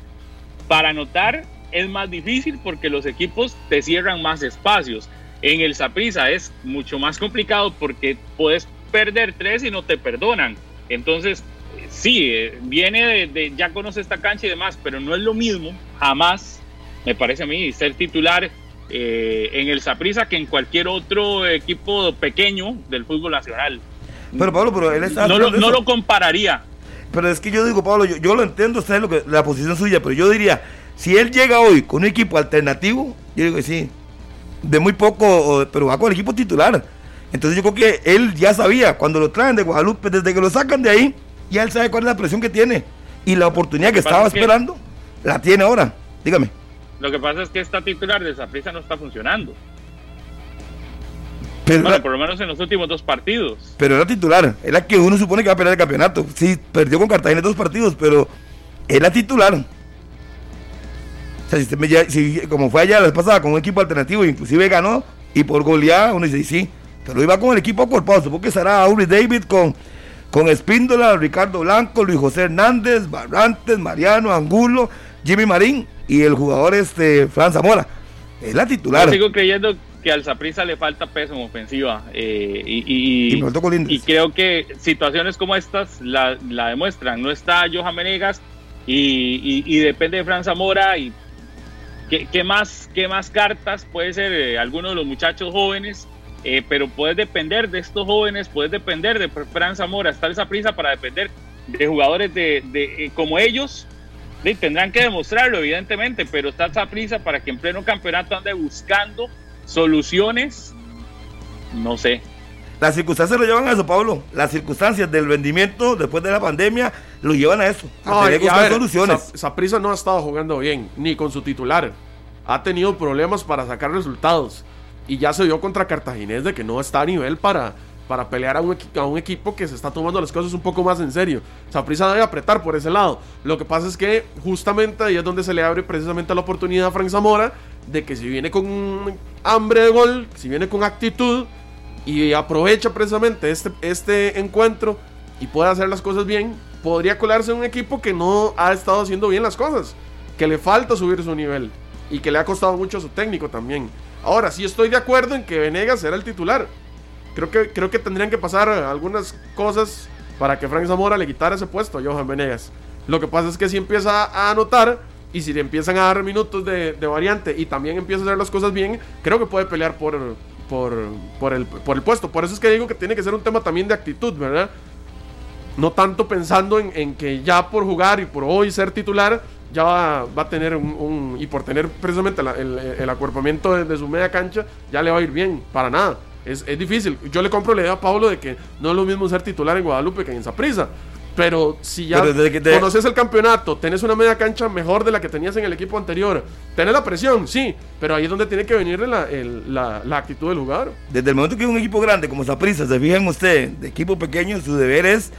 para anotar es más difícil porque los equipos te cierran más espacios. En el Zaprisa es mucho más complicado porque puedes perder tres y no te perdonan. Entonces, sí, eh, viene de, ya conoce esta cancha y demás, pero no es lo mismo, jamás, me parece a mí, ser titular eh, en el Saprissa que en cualquier otro equipo pequeño del fútbol nacional. Pero Pablo, pero él está no, lo, no lo, compararía. Pero es que yo digo, Pablo, yo, lo entiendo, usted lo que, la posición suya, pero yo diría, si él llega hoy con un equipo alternativo, yo digo que sí, de muy poco, pero va con el equipo titular. Entonces yo creo que él ya sabía, cuando lo traen de Guadalupe, desde que lo sacan de ahí, ya él sabe cuál es la presión que tiene. Y la oportunidad que estaba esperando, la tiene ahora. Dígame. Lo que pasa es que esta titular de esa prisa no está funcionando. Pero bueno, por lo menos en los últimos dos partidos. Pero era titular, es la que uno supone que va a pelear el campeonato. Sí, perdió con Cartagena dos partidos, pero era titular. O sea, si, como fue allá la vez pasada con un equipo alternativo, inclusive ganó y por goleada, uno dice, sí, pero iba con el equipo acorpado. Supongo que será Aubrey David con, con Espíndola, Ricardo Blanco, Luis José Hernández, Barrantes, Mariano, Angulo, Jimmy Marín y el jugador este Fran Zamora. Es la titular. Yo sigo creyendo que al Zaprisa le falta peso en ofensiva eh, y, y, creo que situaciones como estas la, demuestran. No está Johan Menegas y, depende de Fran Zamora y ¿qué, más, qué más cartas puede ser eh, alguno de los muchachos jóvenes eh, pero puedes depender de estos jóvenes, puedes depender de Fran Zamora, está esa prisa para depender de jugadores de, de como ellos tendrán que demostrarlo, evidentemente, pero está esa prisa para que en pleno campeonato ande buscando soluciones. No sé. Las circunstancias lo llevan a eso, Pablo. Las circunstancias del vendimiento después de la pandemia lo llevan a eso. A tener buscar soluciones. Saprisa no ha estado jugando bien, ni con su titular. Ha tenido problemas para sacar resultados. Y ya se vio contra Cartaginés de que no está a nivel para, para pelear a un, equipo que se está tomando las cosas un poco más en serio. Saprissa debe apretar por ese lado. Lo que pasa es que justamente ahí es donde se le abre precisamente la oportunidad a Frank Zamora de que si viene con hambre de gol, si viene con actitud y aprovecha precisamente este, este encuentro y puede hacer las cosas bien, podría colarse en un equipo que no ha estado haciendo bien las cosas, que le falta subir su nivel y que le ha costado mucho a su técnico también. Ahora sí estoy de acuerdo en que Venegas era el titular Creo que, creo que tendrían que pasar algunas cosas para que Frank Zamora le quitara ese puesto a Johan Venegas. Lo que pasa es que si empieza a anotar y si le empiezan a dar minutos de, variante y también empieza a hacer las cosas bien, creo que puede pelear por, por, por, el, por el puesto. Por eso es que digo que tiene que ser un tema también de actitud, ¿verdad? No tanto pensando en, que ya por jugar y por hoy ser titular, ya va, a tener un, y por tener precisamente el, el, acuerpamiento de, de, su media cancha, ya le va a ir bien, para nada. Es, difícil. Yo le compro la idea a Pablo de que no es lo mismo ser titular en Guadalupe que en Zaprisa. Pero si ya conoces el campeonato, tenés una media cancha mejor de la que tenías en el equipo anterior, tenés la presión, sí, pero ahí es donde tiene que venir la, la, actitud del jugador. Desde el momento que un equipo grande como Zaprisa, se fijan usted, de equipo pequeño, su deber es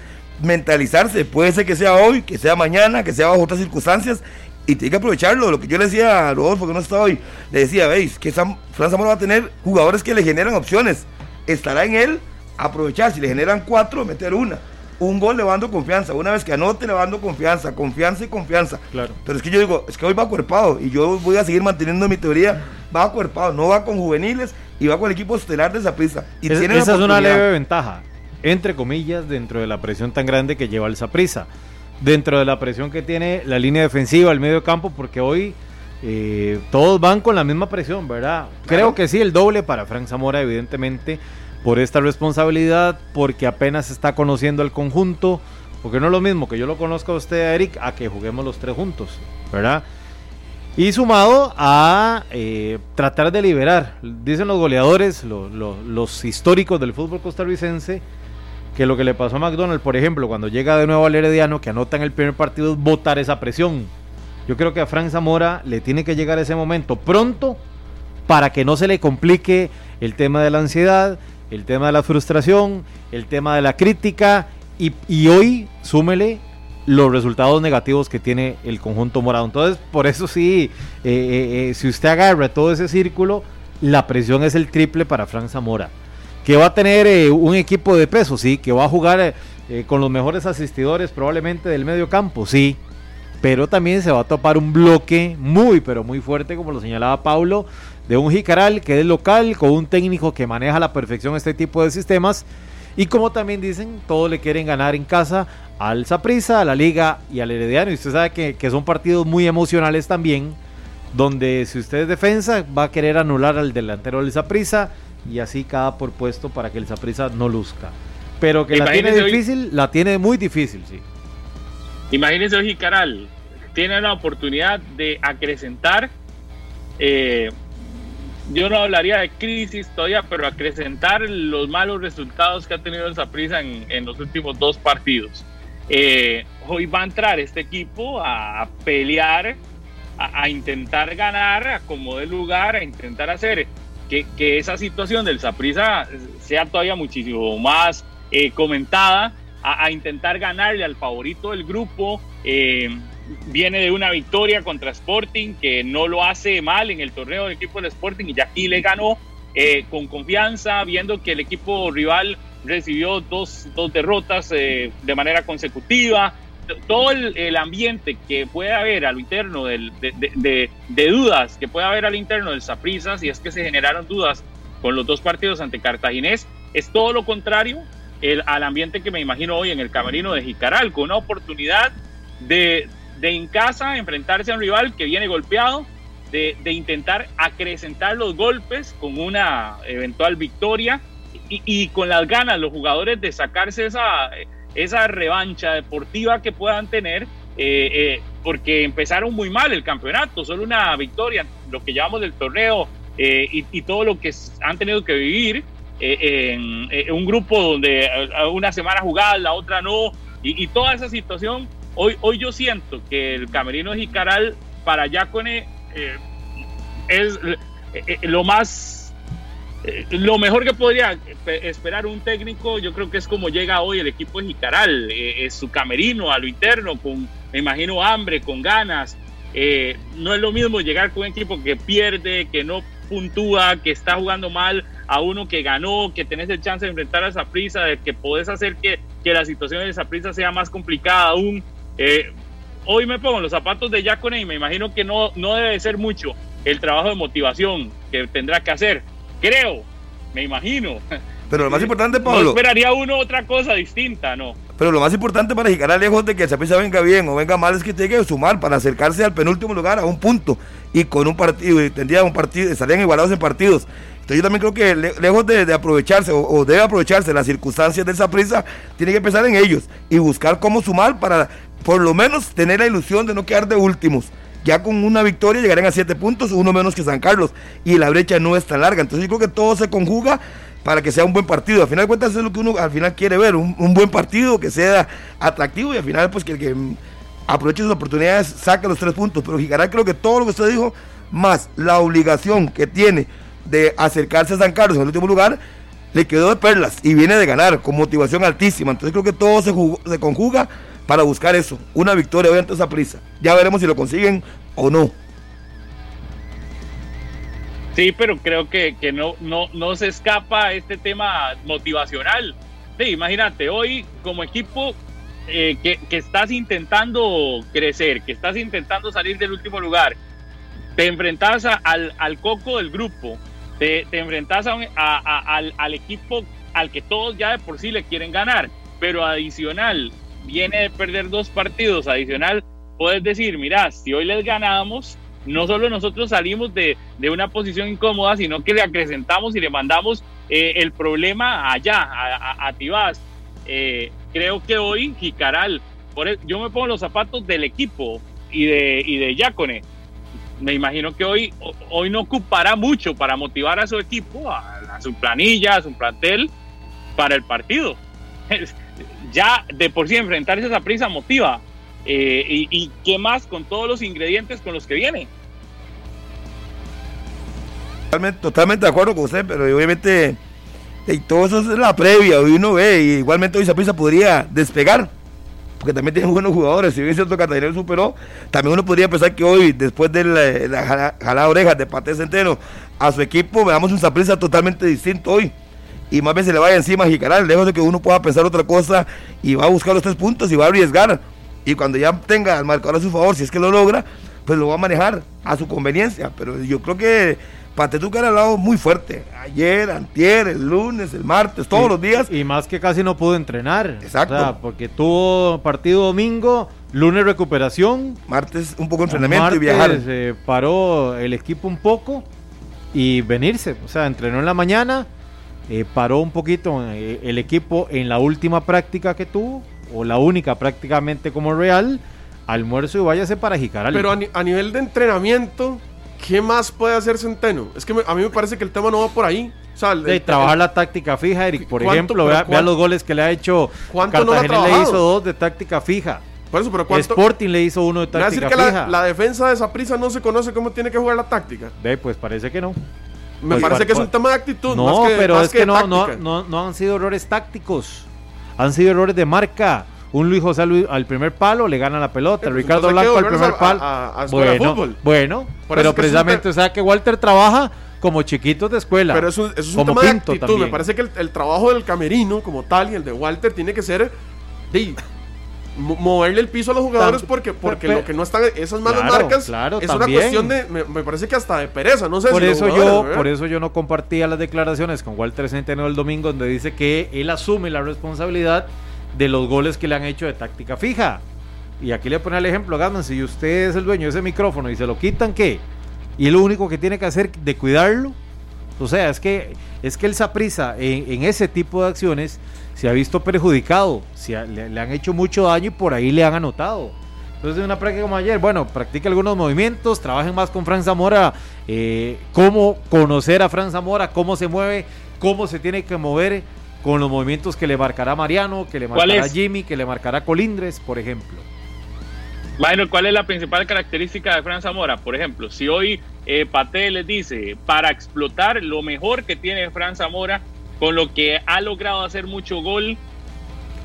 mentalizarse. Puede ser que sea hoy, que sea mañana, que sea bajo otras circunstancias, y tiene que aprovecharlo. Lo que yo le decía a Rodolfo, que no está hoy, le decía, veis, que Sam, Fran Zamora va a tener jugadores que le generan opciones. Estará en él aprovechar. Si le generan cuatro, meter una. Un gol le va dando confianza. Una vez que anote, le va dando confianza. Confianza y confianza. Claro. Pero es que yo digo, es que hoy va acuerpado. Y yo voy a seguir manteniendo mi teoría. Va acuerpado. No va con juveniles y va con el equipo estelar de esa prisa. Y esa es una leve ventaja. Entre comillas, dentro de la presión tan grande que lleva el Saprisa dentro de la presión que tiene la línea defensiva, el medio campo, porque hoy eh, todos van con la misma presión, ¿verdad? Creo que sí, el doble para Frank Zamora, evidentemente, por esta responsabilidad, porque apenas está conociendo el conjunto, porque no es lo mismo que yo lo conozca a usted, Eric, a que juguemos los tres juntos, ¿verdad? Y sumado a eh, tratar de liberar, dicen los goleadores, los históricos del fútbol costarricense, que lo que le pasó a McDonald, por ejemplo, cuando llega de nuevo al Herediano, que anota en el primer partido, es botar esa presión. Yo creo que a Frank Zamora le tiene que llegar ese momento pronto para que no se le complique el tema de la ansiedad, el tema de la frustración, el tema de la crítica y, hoy súmele los resultados negativos que tiene el conjunto morado. Entonces, por eso sí, eh, eh, eh, si usted agarra todo ese círculo, la presión es el triple para Frank Zamora que va a tener eh, un equipo de peso, sí, que va a jugar eh, con los mejores asistidores probablemente del medio campo, sí, pero también se va a topar un bloque muy, pero muy fuerte, como lo señalaba Paulo, de un Jicaral que es local, con un técnico que maneja a la perfección este tipo de sistemas Y como también dicen, todos le quieren ganar en casa al Saprissa, a la Liga y al Herediano. Y usted sabe que, que son partidos muy emocionales también, donde si usted es defensa, va a querer anular al delantero del Saprissa y así cada por puesto para que el Saprissa no luzca. Pero que la tiene difícil, la tiene muy difícil, sí. Imagínense hoy Caral, tiene la oportunidad de acrecentar, eh, yo no hablaría de crisis todavía, pero acrecentar los malos resultados que ha tenido el Saprissa en, en los últimos dos partidos. Eh, hoy va a entrar este equipo a pelear, a, intentar ganar, a como de lugar, a intentar hacer que, esa situación del Saprisa sea todavía muchísimo más eh, comentada, a, intentar ganarle al favorito del grupo. Eh, viene de una victoria contra Sporting que no lo hace mal en el torneo del equipo del Sporting y ya aquí le ganó con confianza, viendo que el equipo rival recibió dos, dos derrotas eh, de manera consecutiva. Todo el, ambiente que puede haber al interno del, de, dudas que puede haber al interno del Saprissa, si es que se generaron dudas con los dos partidos ante Cartaginés, es todo lo contrario el, al ambiente que me imagino hoy en el camerino de Jicaral, con una oportunidad de, de en casa enfrentarse a un rival que viene golpeado, de, de, intentar acrecentar los golpes con una eventual victoria y, con las ganas los jugadores de sacarse esa, esa revancha deportiva que puedan tener, eh, eh, porque empezaron muy mal el campeonato, solo una victoria, lo que llamamos del torneo eh, y, todo lo que han tenido que vivir en, un grupo donde una semana jugada, la otra no, y, toda esa situación, hoy, hoy yo siento que el camerino de Jicaral para Yacone es lo más lo mejor que podría esperar un técnico, yo creo que es como llega hoy el equipo de Jicaral, eh, es su camerino a lo interno, con, me imagino, hambre, con ganas. Eh, no es lo mismo llegar con un equipo que pierde, que no puntúa, que está jugando mal, a uno que ganó, que tenés el chance de enfrentar a esa prisa, de que podés hacer que, que la situación de esa prisa sea más complicada aún. hoy me pongo los zapatos de Yacone y me imagino que no, no debe ser mucho el trabajo de motivación que tendrá que hacer Creo, me imagino. Pero lo más importante, Pablo. No esperaría uno otra cosa distinta, ¿no? Pero lo más importante para llegar lejos de que Zapisa venga bien o venga mal es que tiene que sumar para acercarse al penúltimo lugar a un punto y con un partido, y tendría un partido, estarían igualados en partidos. Entonces yo también creo que lejos de, aprovecharse o, debe aprovecharse las circunstancias de esa prisa, tiene que pensar en ellos y buscar cómo sumar para por lo menos tener la ilusión de no quedar de últimos ya con una victoria llegarán a 7 puntos, uno menos que San Carlos, y la brecha no es tan larga. Entonces yo creo que todo se conjuga para que sea un buen partido. Al final de cuentas es lo que uno al final quiere ver, un, buen partido que sea atractivo y al final pues que el que aproveche sus oportunidades saque los tres puntos. Pero Jicaral creo que todo lo que usted dijo, más la obligación que tiene de acercarse a San Carlos en el último lugar, le quedó de perlas y viene de ganar con motivación altísima. Entonces creo que todo se, se conjuga para buscar eso, una victoria hoy ante esa prisa. Ya veremos si lo consiguen o no. Sí, pero creo que, no, no, no se escapa este tema motivacional. Sí, imagínate, hoy como equipo eh, que, estás intentando crecer, que estás intentando salir del último lugar, te enfrentas al, al, coco del grupo, te, te enfrentas al, al equipo al que todos ya de por sí le quieren ganar, pero adicional, viene de perder dos partidos adicional, puedes decir, mira, si hoy les ganamos, no solo nosotros salimos de, una posición incómoda, sino que le acrecentamos y le mandamos eh, el problema allá, a, a, Tibás. Eh, creo que hoy Jicaral, por e, yo me pongo los zapatos del equipo y de, y de Yacone. Me imagino que hoy, hoy no ocupará mucho para motivar a su equipo, a, a su planilla, a su plantel, para el partido. ya de por sí enfrentarse a esa prisa motiva. Eh, y, qué más con todos los ingredientes con los que viene. Totalmente, totalmente de acuerdo con usted, pero obviamente y todo eso es la previa, hoy uno ve, y igualmente hoy prisa podría despegar, porque también tiene buenos jugadores, si bien cierto que superó, también uno podría pensar que hoy, después de la, jalada orejas de Pate Centeno a su equipo, veamos un Zaprisa totalmente distinto hoy y más bien se le vaya encima a Jicaral, lejos de que uno pueda pensar otra cosa y va a buscar los tres puntos y va a arriesgar. Y cuando ya tenga el marcador a su favor, si es que lo logra, pues lo va a manejar a su conveniencia. Pero yo creo que Patetuca era hablado muy fuerte. Ayer, antier, el lunes, el martes, todos Y- los días. Y más que casi no pudo entrenar. Exacto. O sea, porque tuvo partido domingo, lunes recuperación. Martes un poco de entrenamiento martes, y viajar. eh, paró el equipo un poco y venirse. O sea, entrenó en la mañana, eh, paró un poquito eh, el equipo en la última práctica que tuvo, o la única prácticamente como real, almuerzo y váyase para Jicaral. Pero a, ni- a nivel de entrenamiento, ¿qué más puede hacer Centeno? Es que me- a mí me parece que el tema no va por ahí. O sea, el- de el- trabajar la táctica fija, Eric. Por ¿Cuánto- ejemplo, vea, vea los goles que le ha hecho ¿Cuánto no Cartagena. le trabajado? hizo dos de táctica fija. Por eso, pero ¿cuánto? Sporting le hizo uno de táctica que fija. la, la defensa de esa prisa no se conoce cómo tiene que jugar la táctica. Ve, pues parece que no. Me Pues, parece ¿cuál- que es un tema de actitud. No, más que, pero más es que, no, no, no, no han sido errores tácticos. Han sido errores de marca. Un Luis José Luis al primer palo le gana la pelota. Ricardo Blanco al primer a- palo. a- a bueno, fútbol. bueno, pero un precisamente, te- o sea que Walter trabaja como chiquitos de escuela. Pero eso, eso es un tema de actitud. también. Me parece que el, el trabajo del camerino como tal y el de Walter tiene que ser de moverle el piso a los jugadores porque, porque lo que no están, esas malas Claro, marcas, claro, es también. una cuestión de, me, me parece que hasta de pereza, no sé por si eso yo, por eso yo no compartía las declaraciones con Walter Centeno el domingo donde dice que él asume la responsabilidad de los goles que le han hecho de táctica fija. Y aquí le pone el ejemplo, Gatman, si usted es el dueño de ese micrófono y se lo quitan, ¿qué? Y lo único que tiene que hacer de cuidarlo. O sea, es que es que el Saprisa en, en ese tipo de acciones se ha visto perjudicado, se ha- le, le han hecho mucho daño y por ahí le han anotado. Entonces, en una práctica como ayer, bueno, practique algunos movimientos, trabajen más con Fran Zamora, eh, cómo conocer a Fran Zamora, cómo se mueve, cómo se tiene que mover con los movimientos que le marcará Mariano, que le ¿Cuál marcará es? Jimmy, que le marcará Colindres, por ejemplo. Bueno, ¿cuál es la principal característica de Fran Zamora? Por ejemplo, si hoy eh, Pate les dice, para explotar lo mejor que tiene Fran Zamora, con lo que ha logrado hacer mucho gol,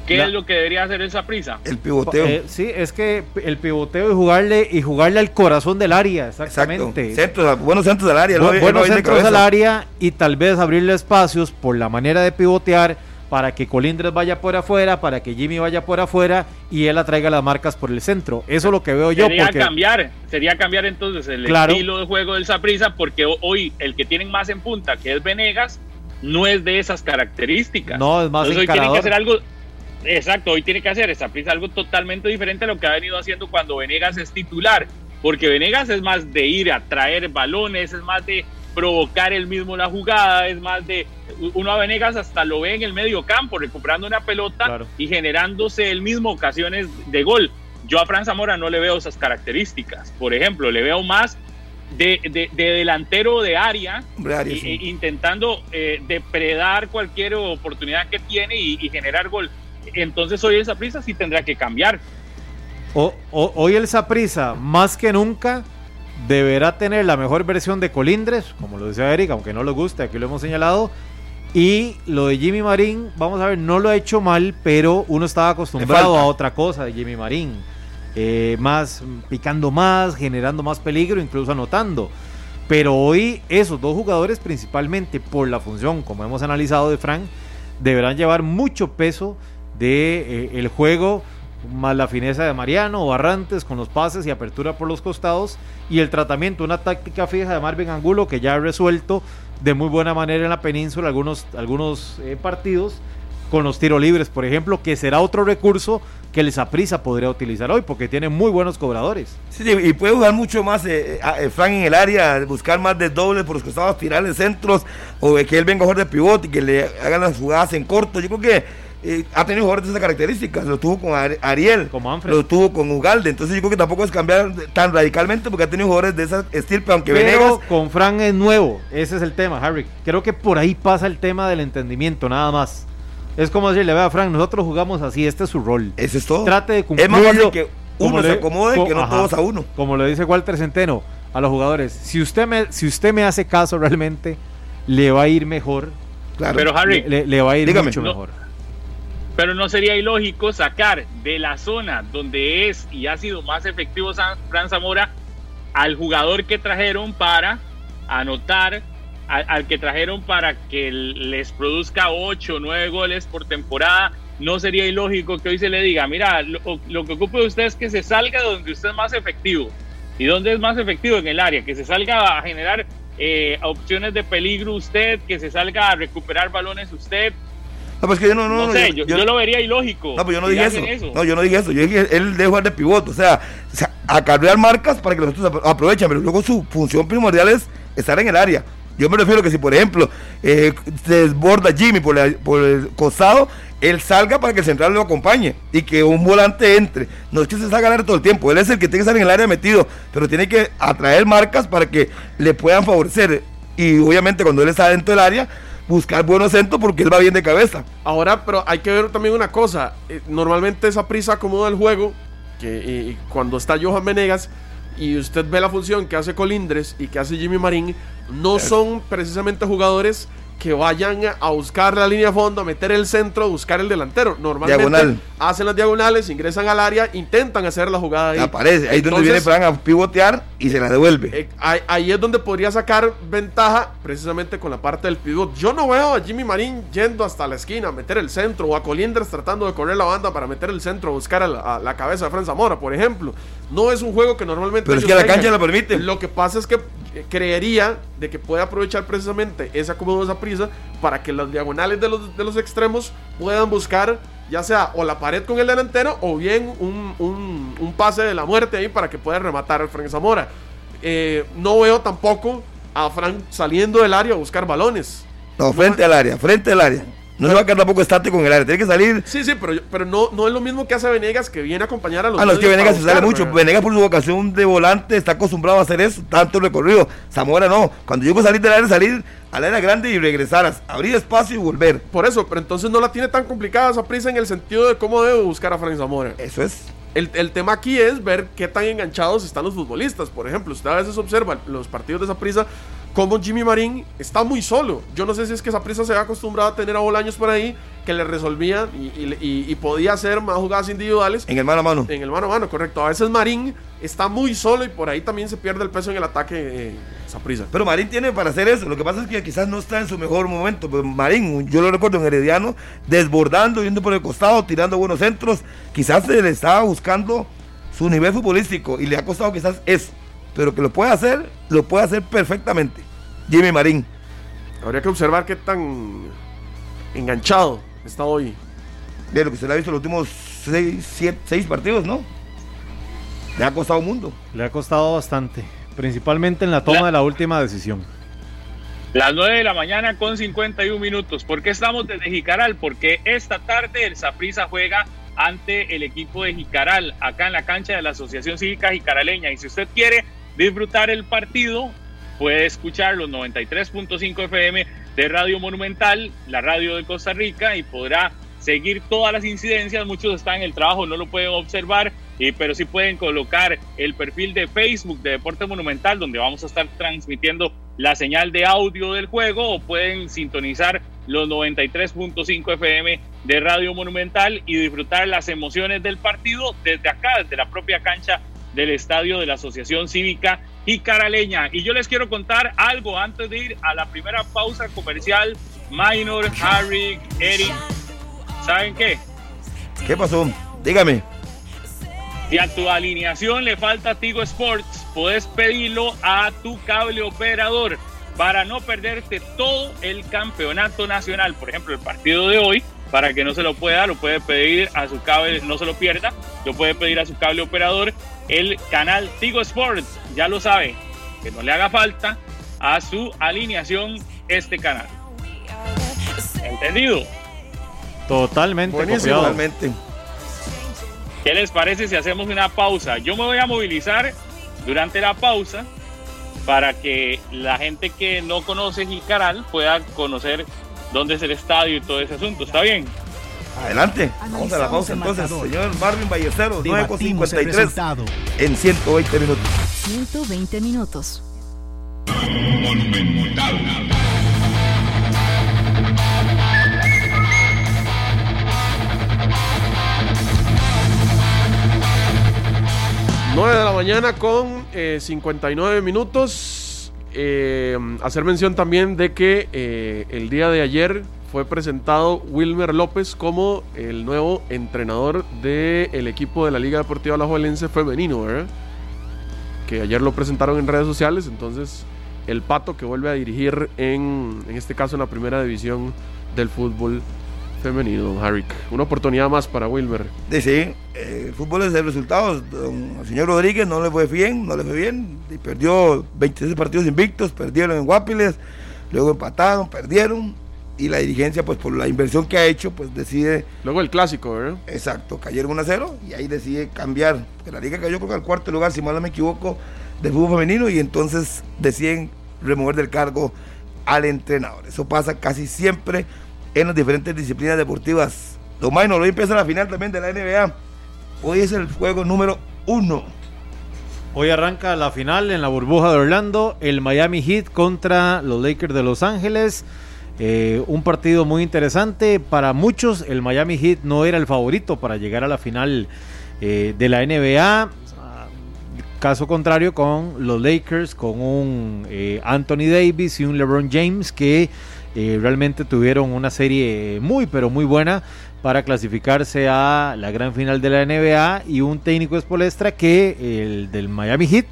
¿qué La- es lo que debería hacer esa prisa? El pivoteo. Eh, sí, es que el pivoteo y jugarle y jugarle al corazón del área, Exacto. exactamente. Centros, buenos centros del área. Bu- no- no buenos centros al área y tal vez abrirle espacios por la manera de pivotear para que Colindres vaya por afuera, para que Jimmy vaya por afuera y él atraiga las marcas por el centro. Eso es lo que veo yo. sería Porque, cambiar, sería cambiar entonces el Claro. estilo de juego del Saprisa, porque ho- hoy el que tienen más en punta, que es Venegas, no es de esas características. No, es más Entonces hoy encarador. que hacer algo. Exacto, hoy tiene que hacer esa prisa algo totalmente diferente a lo que ha venido haciendo cuando Venegas es titular. Porque Venegas es más de ir a traer balones, es más de provocar él mismo la jugada, es más de. Uno a Venegas hasta lo ve en el medio campo, recuperando una pelota Claro. y generándose él mismo ocasiones de gol. Yo a Fran Zamora no le veo esas características. Por ejemplo, le veo más de, de- de delantero de área Hombre, Arias, y- sí. y- intentando eh, depredar cualquier oportunidad que tiene y, y generar gol. Entonces hoy esa prisa sí tendrá que cambiar. o- o- hoy el Saprisa, más que nunca, deberá tener la mejor versión de Colindres, como lo decía Eric, aunque no le guste, aquí lo hemos señalado. Y lo de Jimmy Marín, vamos a ver, no lo ha hecho mal, pero uno estaba acostumbrado a otra cosa de Jimmy Marín. Eh, más picando más, generando más peligro, incluso anotando. Pero hoy esos dos jugadores, principalmente por la función, como hemos analizado de Frank, deberán llevar mucho peso de eh, el juego, más la fineza de Mariano, Barrantes con los pases y apertura por los costados y el tratamiento, una táctica fija de Marvin Angulo que ya ha resuelto de muy buena manera en la península algunos, algunos eh, partidos con los tiros libres, por ejemplo, que será otro recurso que el Saprissa podría utilizar hoy porque tiene muy buenos cobradores. Sí, sí, y puede jugar mucho más eh, eh, Frank en el área, buscar más de doble por los costados, tirarle centros, o que él venga a jugar de pivote y que le hagan las jugadas en corto. Yo creo que eh, ha tenido jugadores de esas características. Lo tuvo con Ar- Ariel, Como lo tuvo con Ugalde. Entonces yo creo que tampoco es cambiar tan radicalmente porque ha tenido jugadores de esa estirpe, aunque Pero Venegas. con Fran es nuevo, ese es el tema, Harry. Creo que por ahí pasa el tema del entendimiento, nada más. Es como decirle, vea, Frank, nosotros jugamos así, este es su rol. Ese es todo. Trate de es cumplirlo. más fácil que uno se acomode co- que no ajá. todos a uno. Como le dice Walter Centeno a los jugadores, si usted me, si usted me hace caso realmente, le va a ir mejor. Claro. Pero Harry, Le, le- le va a ir Dígame. mucho No. mejor. pero no sería ilógico sacar de la zona donde es y ha sido más efectivo San- Fran Zamora al jugador que trajeron para anotar, al, al que trajeron para que les produzca 8 o 9 goles por temporada. No sería ilógico que hoy se le diga, mira, lo, lo que ocupe usted es que se salga de donde usted es más efectivo. ¿Y dónde es más efectivo? En el área, que se salga a generar eh, opciones de peligro usted, que se salga a recuperar balones usted. No, pues que yo no, no, No, sé, yo, yo lo vería ilógico. No, pues yo no dije hacen eso. No, yo no dije eso. Yo dije él debe jugar de pivote. O sea, o sea, acarrear marcas para que los otros apro- aprovechen. Pero luego su función primordial es estar en el área. Yo me refiero que si, por ejemplo, eh, se desborda Jimmy por, por el costado, él salga para que el central lo acompañe y que un volante entre. No es que se salga al área todo el tiempo. Él es el que tiene que estar en el área metido, pero tiene que atraer marcas para que le puedan favorecer. Y obviamente, cuando él está dentro del área, buscar buenos centros porque él va bien de cabeza. Ahora, pero hay que ver también una cosa. eh, normalmente esa prisa acomoda el juego. Que cuando está Johan Venegas y usted ve la función que hace Colindres y que hace Jimmy Marín, no son precisamente jugadores que vayan a buscar la línea de fondo, a meter el centro, a buscar el delantero. Normalmente Diagonal. hacen las diagonales, ingresan al área, intentan hacer la jugada ahí. Aparece, ahí es donde viene Fran a pivotear y se la devuelve. eh, ahí, ahí es donde podría sacar ventaja precisamente con la parte del pivot. Yo no veo a Jimmy Marín yendo hasta la esquina a meter el centro o a Colindres tratando de correr la banda para meter el centro a buscar a la, a la cabeza de Fran Zamora, por ejemplo. No es un juego que normalmente. Pero es que la tengan. cancha lo permite. Lo que pasa es que creería de que puede aprovechar precisamente ese acomodo, esa prisa, para que las diagonales de los, de los extremos puedan buscar ya sea o la pared con el delantero o bien un, un- un pase de la muerte ahí para que pueda rematar al Frank Zamora. Eh, no veo tampoco a Frank saliendo del área a buscar balones. No, frente al área, frente al área. No se va a quedar tampoco estático en el área. Tiene que salir. Sí, sí, pero, pero no, no es lo mismo que hace Venegas que viene a acompañar a los Ah, no, es que Venegas se sale mucho. ¿verdad? Venegas por su vocación de volante está acostumbrado a hacer eso, tanto recorrido. Zamora no. Cuando yo salir del área, salir al área grande y regresar, abrir espacio y volver. Por eso, pero entonces no la tiene tan complicada esa prisa en el sentido de cómo debe buscar a Frank Zamora. Eso es. El, el tema aquí es ver qué tan enganchados están los futbolistas. Por ejemplo, usted a veces observa los partidos de esa prisa como Jimmy Marín está muy solo. Yo no sé si es que esa prisa se ha acostumbrado a tener a Bolaños por ahí que le resolvía y, y- y- y podía hacer más jugadas individuales En el mano a mano. en el mano a mano, correcto. A veces Marín está muy solo y por ahí también se pierde el peso en el ataque eh, esa prisa. Pero Marín tiene para hacer eso. Lo que pasa es que quizás no está en su mejor momento. Pero Marín, yo lo recuerdo en Herediano, desbordando, yendo por el costado, tirando buenos centros. Quizás se le estaba buscando su nivel futbolístico y le ha costado quizás eso. Pero que lo puede hacer, lo puede hacer perfectamente. Jimmy Marín. Habría que observar qué tan enganchado está hoy. De lo que se le ha visto en los últimos seis, siete, seis partidos, ¿no? Le ha costado un mundo. Le ha costado bastante, principalmente en la toma La- de la última decisión. Las 9 de la mañana con 51 minutos. ¿Por qué estamos desde Jicaral? Porque esta tarde el Saprissa juega ante el equipo de Jicaral, acá en la cancha de la Asociación Cívica Jicaraleña. Y si usted quiere disfrutar el partido, puede escuchar los 93.5 FM de Radio Monumental, la radio de Costa Rica, y podrá seguir todas las incidencias. Muchos están en el trabajo, no lo pueden observar, eh, pero sí pueden colocar el perfil de Facebook de Deporte Monumental, donde vamos a estar transmitiendo la señal de audio del juego, o pueden sintonizar los 93.5 FM de Radio Monumental y disfrutar las emociones del partido desde acá, desde la propia cancha del estadio de la Asociación Cívica Jicaraleña. Y yo les quiero contar algo antes de ir a la primera pausa comercial. Minor, Harry, Eric, ¿saben qué? ¿Qué pasó? Dígame. Si a tu alineación le falta Tigo Sports, puedes pedirlo a tu cable operador para no perderte todo el campeonato nacional. Por ejemplo, el partido de hoy, para que no se lo pueda, lo puede pedir a su cable, no se lo pierda, lo puede pedir a su cable operador el canal Tigo Sports. Ya lo sabe, que no le haga falta a su alineación este canal. ¿Entendido? Totalmente Buenísimo. Totalmente. ¿Qué les parece si hacemos una pausa? Yo me voy a movilizar durante la pausa para que la gente que no conoce Jicaral pueda conocer dónde es el estadio y todo ese asunto. ¿Está bien? Adelante. Vamos a la pausa entonces. Señor Marvin Ballesteros, 9 con Debatimos el 53 resultado. en 120 minutos. 120 minutos. Nueve de la mañana con eh, 59 minutos. Eh, hacer mención también de que eh, el día de ayer fue presentado Wilmer López como el nuevo entrenador del equipo de la Liga Deportiva Alajuelense Femenino, ¿verdad? Que ayer lo presentaron en redes sociales, entonces el Pato que vuelve a dirigir en, en este caso en la primera división del fútbol femenino, Harrick. Una oportunidad más para Wilmer. Dice, eh, el fútbol es de resultados. Don, el señor Rodríguez no le fue bien, no le fue bien. Y perdió 26 partidos invictos, perdieron en Guapiles, luego empataron, perdieron. Y la dirigencia, pues por la inversión que ha hecho, pues decide. Luego el clásico, ¿verdad? Exacto, cayeron 1 a 0 y ahí decide cambiar. Porque la liga cayó creo que al cuarto lugar, si mal no me equivoco, de fútbol femenino. Y entonces deciden remover del cargo al entrenador. Eso pasa casi siempre en las diferentes disciplinas deportivas. Don Maynor, hoy empieza la final también de la NBA. Hoy es el juego número uno. Hoy arranca la final en la burbuja de Orlando, el Miami Heat contra los Lakers de Los Ángeles. Eh, un partido muy interesante. Para muchos, el Miami Heat no era el favorito para llegar a la final eh, de la NBA. Caso contrario con los Lakers, con un eh, Anthony Davis y un LeBron James que eh, realmente tuvieron una serie muy pero muy buena para clasificarse a la gran final de la NBA y un técnico espolestra que el del Miami Heat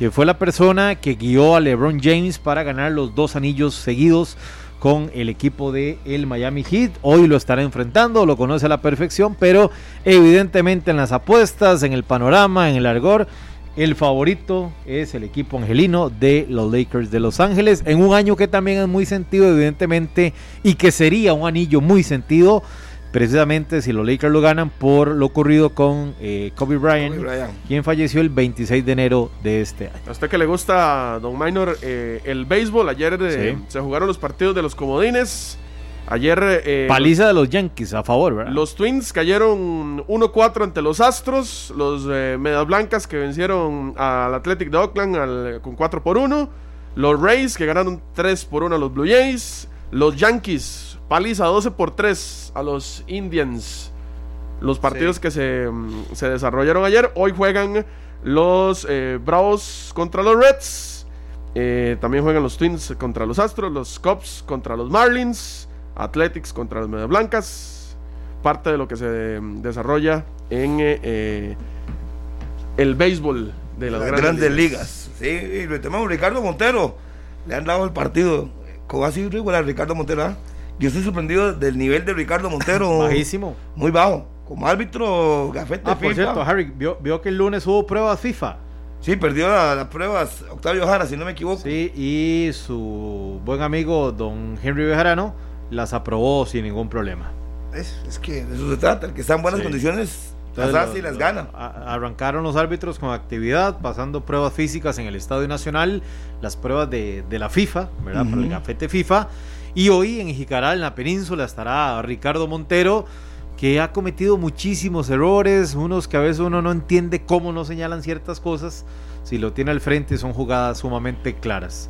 que fue la persona que guió a LeBron James para ganar los dos anillos seguidos con el equipo de el Miami Heat. Hoy lo estará enfrentando, lo conoce a la perfección, pero evidentemente en las apuestas, en el panorama, en el argor, el favorito es el equipo angelino de los Lakers de Los Ángeles, en un año que también es muy sentido, evidentemente, y que sería un anillo muy sentido, precisamente si los Lakers lo ganan por lo ocurrido con eh, Kobe, Bryant, Kobe Bryant. quien falleció el 26 de enero de este año. A usted que le gusta, don Minor, eh, el béisbol, ayer eh, Sí. se jugaron los partidos de los comodines. Ayer eh, Paliza de los Yankees a favor, ¿verdad? Los Twins cayeron 1-4 ante los Astros. Los eh, Medias Blancas que vencieron al Athletic de Oakland al- con 4 por 1. Los Rays que ganaron 3 por 1 a los Blue Jays. Los Yankees, paliza 12 por 3 a los Indians. Los partidos que se, se desarrollaron ayer. Hoy juegan los eh, Bravos contra los Reds. Eh, también juegan los Twins contra los Astros. Los Cubs contra los Marlins. Athletics contra los Medias Blancas. Parte de lo que se mm, desarrolla en eh, eh, el béisbol de las las grandes, grandes, ligas. ligas. Sí, y lo tenemos Ricardo Montero. Le han dado el partido. ¿Cómo ha sido regular Ricardo Montero? ah? Yo estoy sorprendido del nivel de Ricardo Montero. Bajísimo. Muy bajo. Como árbitro gafete Ah, por FIFA. cierto, Harry, vio, vio que el lunes hubo pruebas FIFA. Sí, perdió la- las pruebas Octavio Jara, si no me equivoco. Sí, y su buen amigo don Henry Bejarano las aprobó sin ningún problema. Es, es que de eso se trata. El que está en buenas Sí. condiciones, Entonces, las hace y las lo- gana. a- arrancaron los árbitros con actividad, pasando pruebas físicas en el Estadio Nacional, las pruebas de, de la FIFA, ¿verdad? Por el Ujú. gafete FIFA. Y hoy en Jicaral, en la península, estará Ricardo Montero, que ha cometido muchísimos errores, unos que a veces uno no entiende cómo no señalan ciertas cosas. Si lo tiene al frente, son jugadas sumamente claras.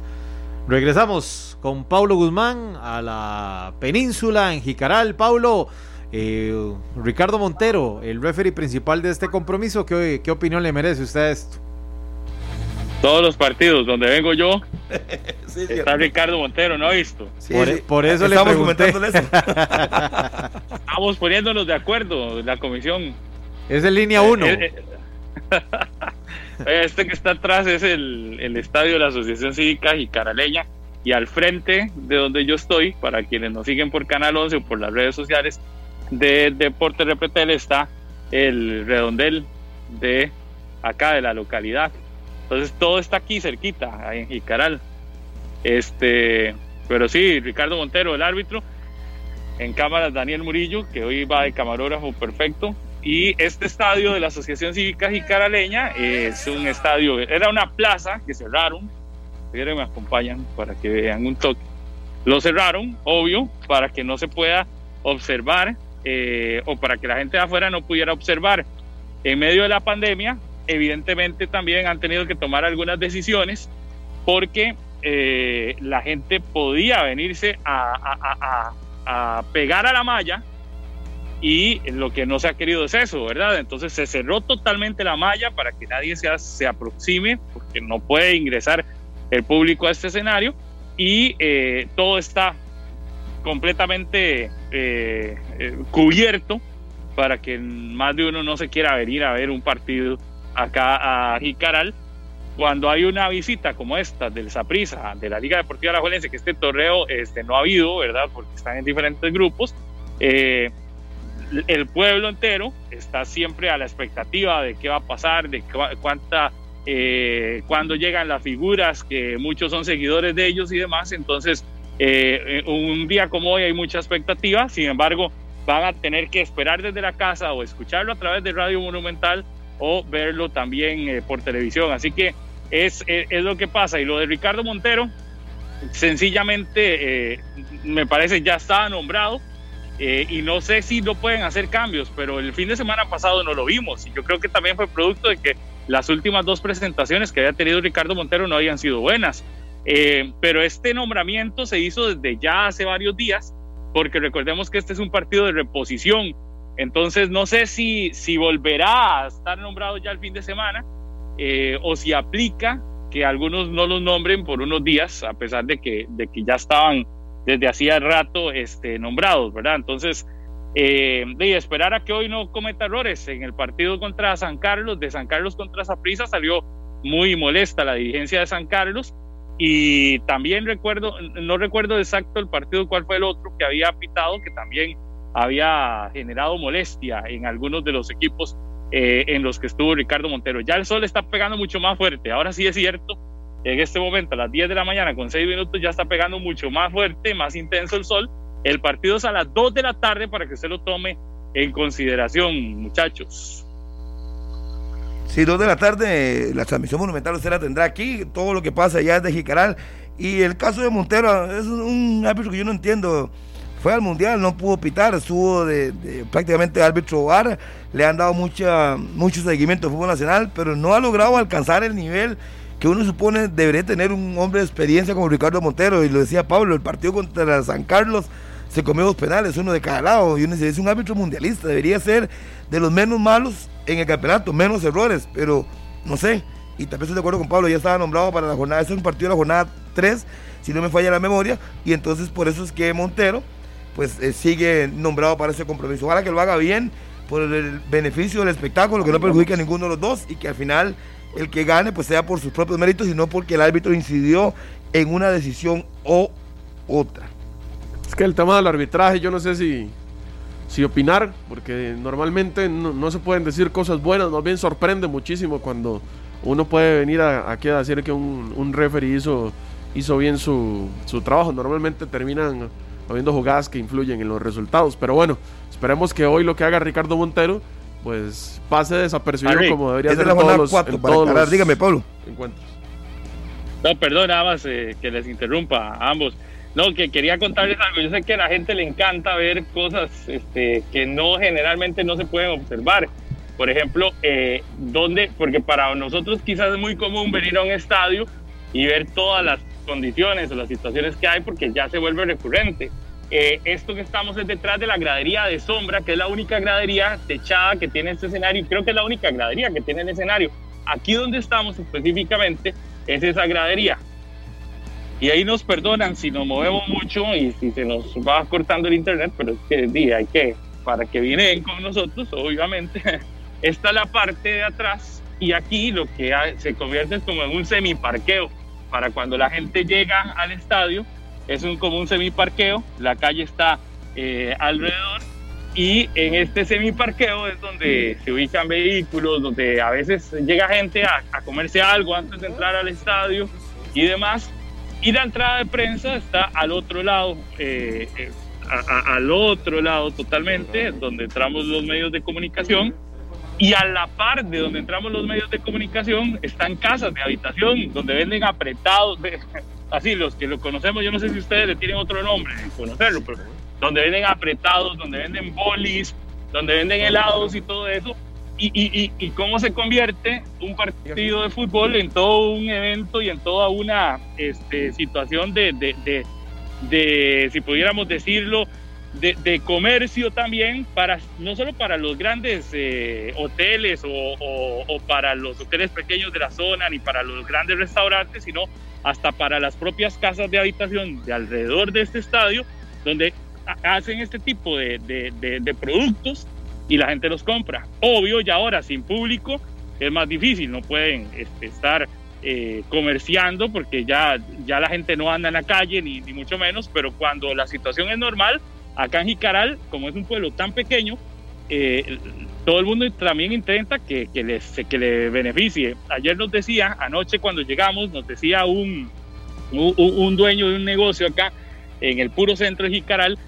Regresamos con Paulo Guzmán a la península en Jicaral. Paulo, eh, Ricardo Montero, el referee principal de este compromiso, ¿qué, qué opinión le merece usted a esto? Todos los partidos donde vengo yo, Sí, está Ricardo Montero, ¿no ha visto? sí, por- sí. por eso le Estamos pregunté. comentándole eso. Estamos poniéndonos de acuerdo, la comisión. Es en línea 1. Este que está atrás es el, estadio de la Asociación Cívica Jicaraleña y al frente de donde yo estoy, para quienes nos siguen por Canal 11 o por las redes sociales de Deporte Repretel, está el redondel de acá de la localidad. Entonces todo está aquí cerquita, ahí en Jicaral. Este, pero sí, Ricardo Montero, el árbitro. En cámaras Daniel Murillo, que hoy va de camarógrafo perfecto. Y este estadio de la Asociación Cívica Jicaraleña es un estadio, era una plaza que cerraron. Quieren me acompañan para que vean un toque. Lo cerraron, obvio, para que no se pueda observar eh, o para que la gente de afuera no pudiera observar. En medio de la pandemia, evidentemente también han tenido que tomar algunas decisiones porque eh, la gente podía venirse a- a- a- a pegar a la malla y lo que no se ha querido es eso, ¿verdad? Entonces se cerró totalmente la malla para que nadie se, se aproxime, porque no puede ingresar el público a este escenario y eh, todo está completamente eh, eh, cubierto para que más de uno no se quiera venir a ver un partido acá a Jicaral cuando hay una visita como esta del Saprissa, de la Liga Deportiva Alajuelense, que este torneo este, no ha habido, ¿verdad? Porque están en diferentes grupos, eh, el pueblo entero está siempre a la expectativa de qué va a pasar, de cuánta, eh, cuándo llegan las figuras, que muchos son seguidores de ellos y demás. Entonces, eh, un día como hoy hay mucha expectativa, sin embargo, van a tener que esperar desde la casa o escucharlo a través de Radio Monumental o verlo también eh, por televisión. Así que es, es, lo que pasa. Y lo de Ricardo Montero, sencillamente me parece ya estaba nombrado eh, y no sé si no pueden hacer cambios, pero el fin de semana pasado no lo vimos. Y yo creo que también fue producto de que las últimas dos presentaciones que había tenido Ricardo Montero no habían sido buenas. Eh, pero este nombramiento se hizo desde ya hace varios días, porque recordemos que este es un partido de reposición. Entonces no sé si, si volverá a estar nombrado ya el fin de semana eh, o si aplica que algunos no los nombren por unos días, a pesar de que, de que ya estaban desde hacía rato este, nombrados, ¿verdad? Entonces, eh, de esperar a que hoy no cometa errores. En el partido contra San Carlos, de San Carlos contra Saprissa, salió muy molesta la dirigencia de San Carlos. Y también recuerdo, no recuerdo exacto el partido cuál fue el otro que había pitado, que también había generado molestia en algunos de los equipos eh, en los que estuvo Ricardo Montero. Ya el sol está pegando mucho más fuerte. Ahora sí es cierto en este momento a las 10 de la mañana con 6 minutos ya está pegando mucho más fuerte, más intenso el sol. El partido es a las 2 de la tarde para que usted lo tome en consideración, muchachos. Sí, 2 de la tarde, la transmisión monumental usted la tendrá aquí, todo lo que pasa allá es de Jicaral. Y el caso de Montero es un árbitro que yo no entiendo. Fue al mundial, no pudo pitar, estuvo de, prácticamente árbitro bar, le han dado mucha, mucho seguimiento al fútbol nacional, pero no ha logrado alcanzar el nivel que uno supone debería tener un hombre de experiencia como Ricardo Montero. Y lo decía Pablo, el partido contra San Carlos se comió dos penales, uno de cada lado. Y uno dice, es un árbitro mundialista, debería ser de los menos malos en el campeonato, menos errores, pero no sé. Y también estoy de acuerdo con Pablo, ya estaba nombrado para la jornada, este es un partido de la jornada 3, si no me falla la memoria, y entonces por eso es que Montero pues eh, sigue nombrado para ese compromiso. Ojalá que lo haga bien por el beneficio del espectáculo, que no perjudique a ninguno de los dos y que al final el que gane pues sea por sus propios méritos y no porque el árbitro incidió en una decisión o otra. Es que el tema del arbitraje yo no sé si, si opinar, porque normalmente no, se pueden decir cosas buenas, más bien sorprende muchísimo cuando uno puede venir aquí a decir que un, un referee hizo, hizo bien su, su trabajo. Normalmente terminan habiendo jugadas que influyen en los resultados, pero bueno, esperemos que hoy lo que haga Ricardo Montero pues pase desapercibido como debería ser en todos los, dígame Pablo encuentros. No, perdón, nada más eh, que les interrumpa a ambos. No, que quería contarles algo. Yo sé que a la gente le encanta ver cosas este, que no generalmente no se pueden observar. Por ejemplo, eh, donde, porque para nosotros quizás es muy común venir a un estadio y ver todas las condiciones o las situaciones que hay porque ya se vuelve recurrente. Eh, esto que estamos es detrás de la gradería de sombra, que es la única gradería techada que tiene este escenario, creo que es la única gradería que tiene el escenario. Aquí donde estamos específicamente es esa gradería. Y ahí nos perdonan si nos movemos mucho y si se nos va cortando el internet, pero es que hay que, para que vienen con nosotros, obviamente, esta es la parte de atrás y aquí lo que se convierte es como en un semiparqueo para cuando la gente llega al estadio es un, como un semiparqueo, la calle está eh, alrededor y en este semiparqueo es donde se ubican vehículos, donde a veces llega gente a, comerse algo antes de entrar al estadio y demás. Y la entrada de prensa está al otro lado, eh, eh, al otro lado totalmente, donde entramos los medios de comunicación. Y a la par de donde entramos los medios de comunicación están casas de habitación donde venden apretados, así los que lo conocemos, yo no sé si ustedes le tienen otro nombre, conocerlo, pero donde venden apretados, donde venden bolis, donde venden helados y todo eso. Y, y, y, cómo se convierte un partido de fútbol en todo un evento y en toda una este, situación de, de, de, de, si pudiéramos decirlo, de, comercio también, para, no solo para los grandes eh, hoteles o, o, para los hoteles pequeños de la zona, ni para los grandes restaurantes, sino hasta para las propias casas de habitación de alrededor de este estadio, donde hacen este tipo de, de, productos y la gente los compra. Obvio, y ahora sin público es más difícil, no pueden este, estar eh, comerciando, porque ya, ya la gente no anda en la calle, ni, ni mucho menos, pero cuando la situación es normal, acá en Jicaral, como es un pueblo tan pequeño, eh, todo el mundo también intenta que, que, les, que le beneficie. Ayer nos decía, anoche cuando llegamos, nos decía un, un, un dueño de un negocio acá en el puro centro de Jicaral,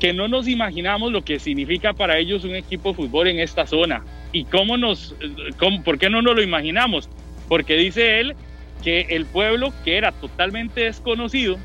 que no nos imaginamos lo que significa para ellos un equipo de fútbol en esta zona. ¿Y cómo nos, cómo, por qué no nos lo imaginamos? Porque dice él que el pueblo que era totalmente desconocido,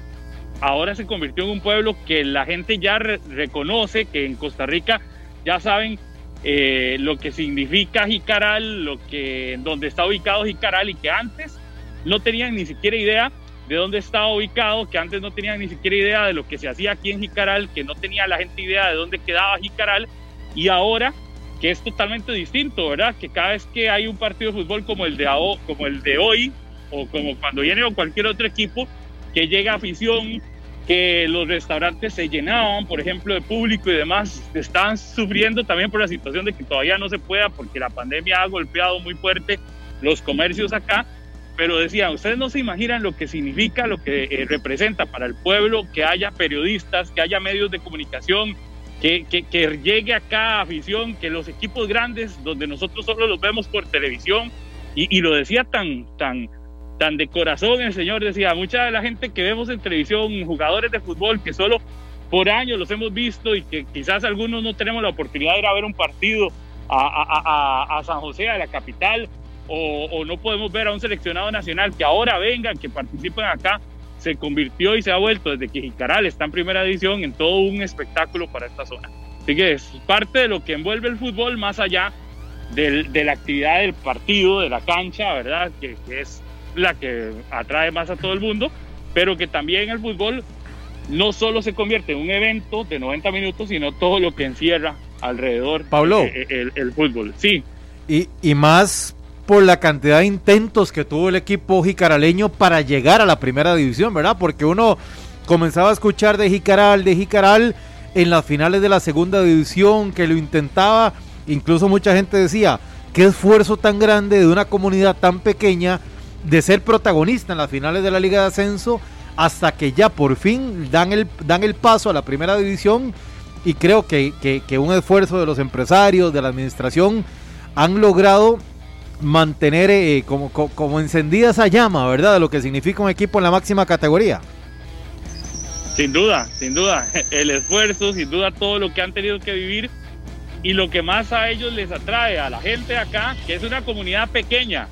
ahora se convirtió en un pueblo que la gente ya re reconoce, que en Costa Rica ya saben eh, lo que significa Jicaral, lo que, donde está ubicado Jicaral y que antes no tenían ni siquiera idea de dónde estaba ubicado, que antes no tenían ni siquiera idea de lo que se hacía aquí en Jicaral, que no tenía la gente idea de dónde quedaba Jicaral y ahora que es totalmente distinto, ¿verdad? Que cada vez que hay un partido de fútbol como el de, como el de hoy o como cuando viene cualquier otro equipo, que llega afición, que los restaurantes se llenaban, por ejemplo, de público y demás, están sufriendo también por la situación de que todavía no se pueda porque la pandemia ha golpeado muy fuerte los comercios acá, pero decía, ustedes no se imaginan lo que significa, lo que eh, representa para el pueblo que haya periodistas, que haya medios de comunicación, que, que, que, llegue acá afición, que los equipos grandes, donde nosotros solo los vemos por televisión, y, y, lo decía tan, tan, tan de corazón el señor, decía, mucha de la gente que vemos en televisión, jugadores de fútbol que solo por años los hemos visto y que quizás algunos no tenemos la oportunidad de ir a ver un partido a, a, a, a San José, a la capital, o, o, no podemos ver a un seleccionado nacional que ahora vengan, que participen acá, se convirtió y se ha vuelto desde que Jicaral está en primera división en todo un espectáculo para esta zona. Así que es parte de lo que envuelve el fútbol más allá del, de la actividad del partido, de la cancha, ¿verdad? Que, que, es la que atrae más a todo el mundo, pero que también el fútbol no solo se convierte en un evento de 90 minutos, sino todo lo que encierra alrededor Pablo. El, el, el fútbol. Sí. Y, y más por la cantidad de intentos que tuvo el equipo jicaraleño para llegar a la primera división, ¿verdad? Porque uno comenzaba a escuchar de Jicaral, de Jicaral en las finales de la segunda división, que lo intentaba, incluso mucha gente decía, qué esfuerzo tan grande de una comunidad tan pequeña de ser protagonista en las finales de la Liga de Ascenso, hasta que ya por fin dan el, dan el paso a la primera división y creo que, que, un esfuerzo de los empresarios, de la administración, han logrado mantener eh, como, como, como, encendida esa llama, ¿verdad? De lo que significa un equipo en la máxima categoría. Sin duda, sin duda. El esfuerzo, sin duda todo lo que han tenido que vivir y lo que más a ellos les atrae, a la gente acá, que es una comunidad pequeña,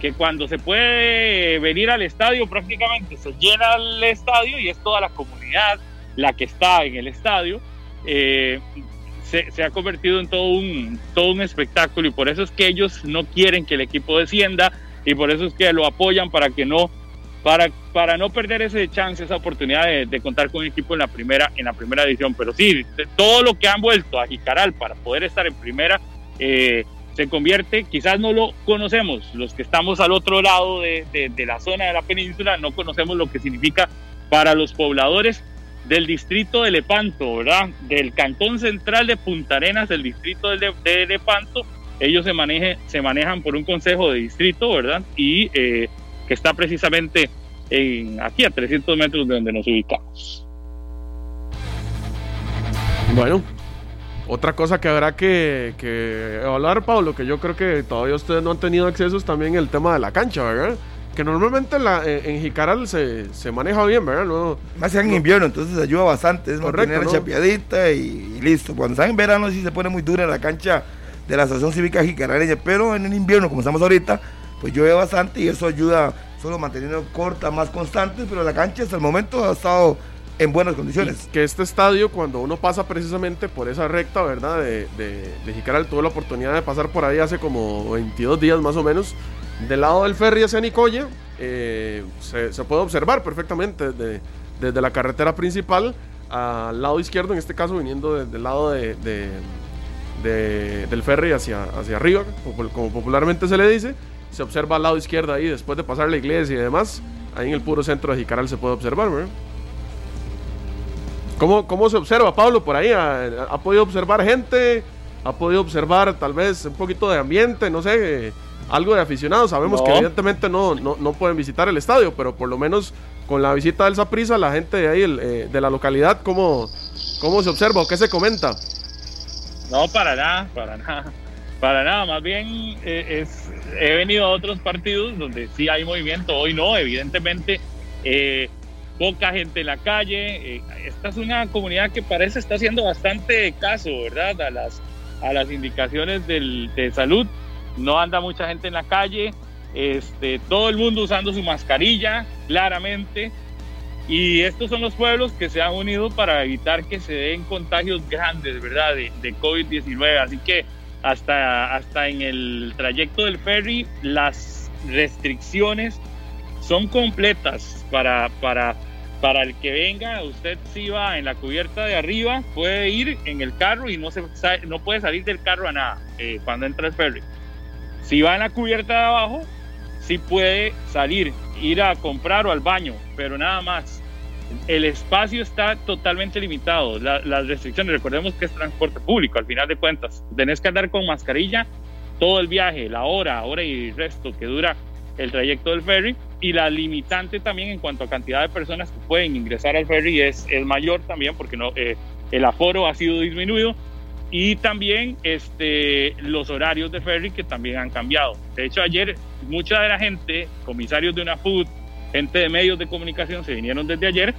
que cuando se puede venir al estadio prácticamente se llena el estadio y es toda la comunidad la que está en el estadio. Eh, se, se, ha convertido en todo un, todo un espectáculo y por eso es que ellos no quieren que el equipo descienda y por eso es que lo apoyan para que no para, para no perder ese chance, esa oportunidad de, de, contar con un equipo en la primera en la primera edición. Pero sí, todo lo que han vuelto a Jicaral para poder estar en primera eh, se convierte, quizás no lo conocemos, los que estamos al otro lado de, la zona de la península no conocemos lo que significa para los pobladores del distrito de Lepanto, ¿verdad? Del cantón central de Punta Arenas, del distrito de, Lepanto. Ellos se, manejan por un consejo de distrito, ¿verdad? Y eh, que está precisamente en, aquí a 300 metros de donde nos ubicamos. Bueno, otra cosa que habrá que, que evaluar, Pablo, que yo creo que todavía ustedes no han tenido acceso es también el tema de la cancha, ¿verdad? que normalmente en, la, en Jicaral se, se, maneja bien, ¿verdad? No, Más en no. invierno, entonces ayuda bastante, es Correcto, mantener ¿no? chapeadita y, y, listo. Cuando está en verano sí se pone muy dura la cancha de la Asociación Cívica Jicaraleña, pero en el invierno, como estamos ahorita, pues llueve bastante y eso ayuda solo manteniendo corta, más constantes, pero la cancha hasta el momento ha estado en buenas condiciones. Y que este estadio, cuando uno pasa precisamente por esa recta, ¿verdad? De, de, de Jicaral, tuve la oportunidad de pasar por ahí hace como 22 días más o menos del lado del ferry hacia Nicoya, eh, se, se, puede observar perfectamente desde, desde, la carretera principal al lado izquierdo, en este caso viniendo desde el lado de, de, de, del ferry hacia, hacia arriba, como, popularmente se le dice, se observa al lado izquierdo ahí, después de pasar la iglesia y demás, ahí en el puro centro de Jicaral se puede observar, ¿verdad? ¿Cómo, ¿Cómo se observa, Pablo, por ahí? ¿Ha, ¿Ha, podido observar gente? ¿Ha podido observar tal vez un poquito de ambiente? No sé algo de aficionados. Sabemos que evidentemente no, no, pueden visitar el estadio, pero por lo menos con la visita del Saprisa, la gente de ahí, eh, de la localidad, ¿cómo, ¿cómo se observa o qué se comenta? No, para nada, para nada. Para nada, más bien eh, es, he venido a otros partidos donde sí hay movimiento, hoy no, evidentemente eh, poca gente en la calle. Eh, esta es una comunidad que parece está haciendo bastante caso, ¿verdad? A las, a las indicaciones del, de salud. No anda mucha gente en la calle, este, todo el mundo usando su mascarilla, claramente. Y estos son los pueblos que se han unido para evitar que se den contagios grandes, ¿verdad? De, de COVID-19. Así que hasta, hasta en el trayecto del ferry las restricciones son completas para, para, para el que venga. Usted si va en la cubierta de arriba puede ir en el carro y no, se, no puede salir del carro a nada eh, cuando entra el ferry. Si va en la cubierta de abajo, sí puede salir, ir a comprar o al baño, pero nada más el espacio está totalmente limitado. las restricciones, recordemos que es transporte público, al final de cuentas. Tenés que andar con mascarilla todo el viaje, la hora, hora y resto que dura el trayecto del ferry. Y la limitante también en cuanto a cantidad de personas que pueden ingresar al ferry es, el mayor también, porque no, eh, el aforo ha sido disminuido. Y también este, los horarios de ferry que también han cambiado. De hecho, ayer mucha de la gente, comisarios de una food, gente de medios de comunicación se vinieron desde ayer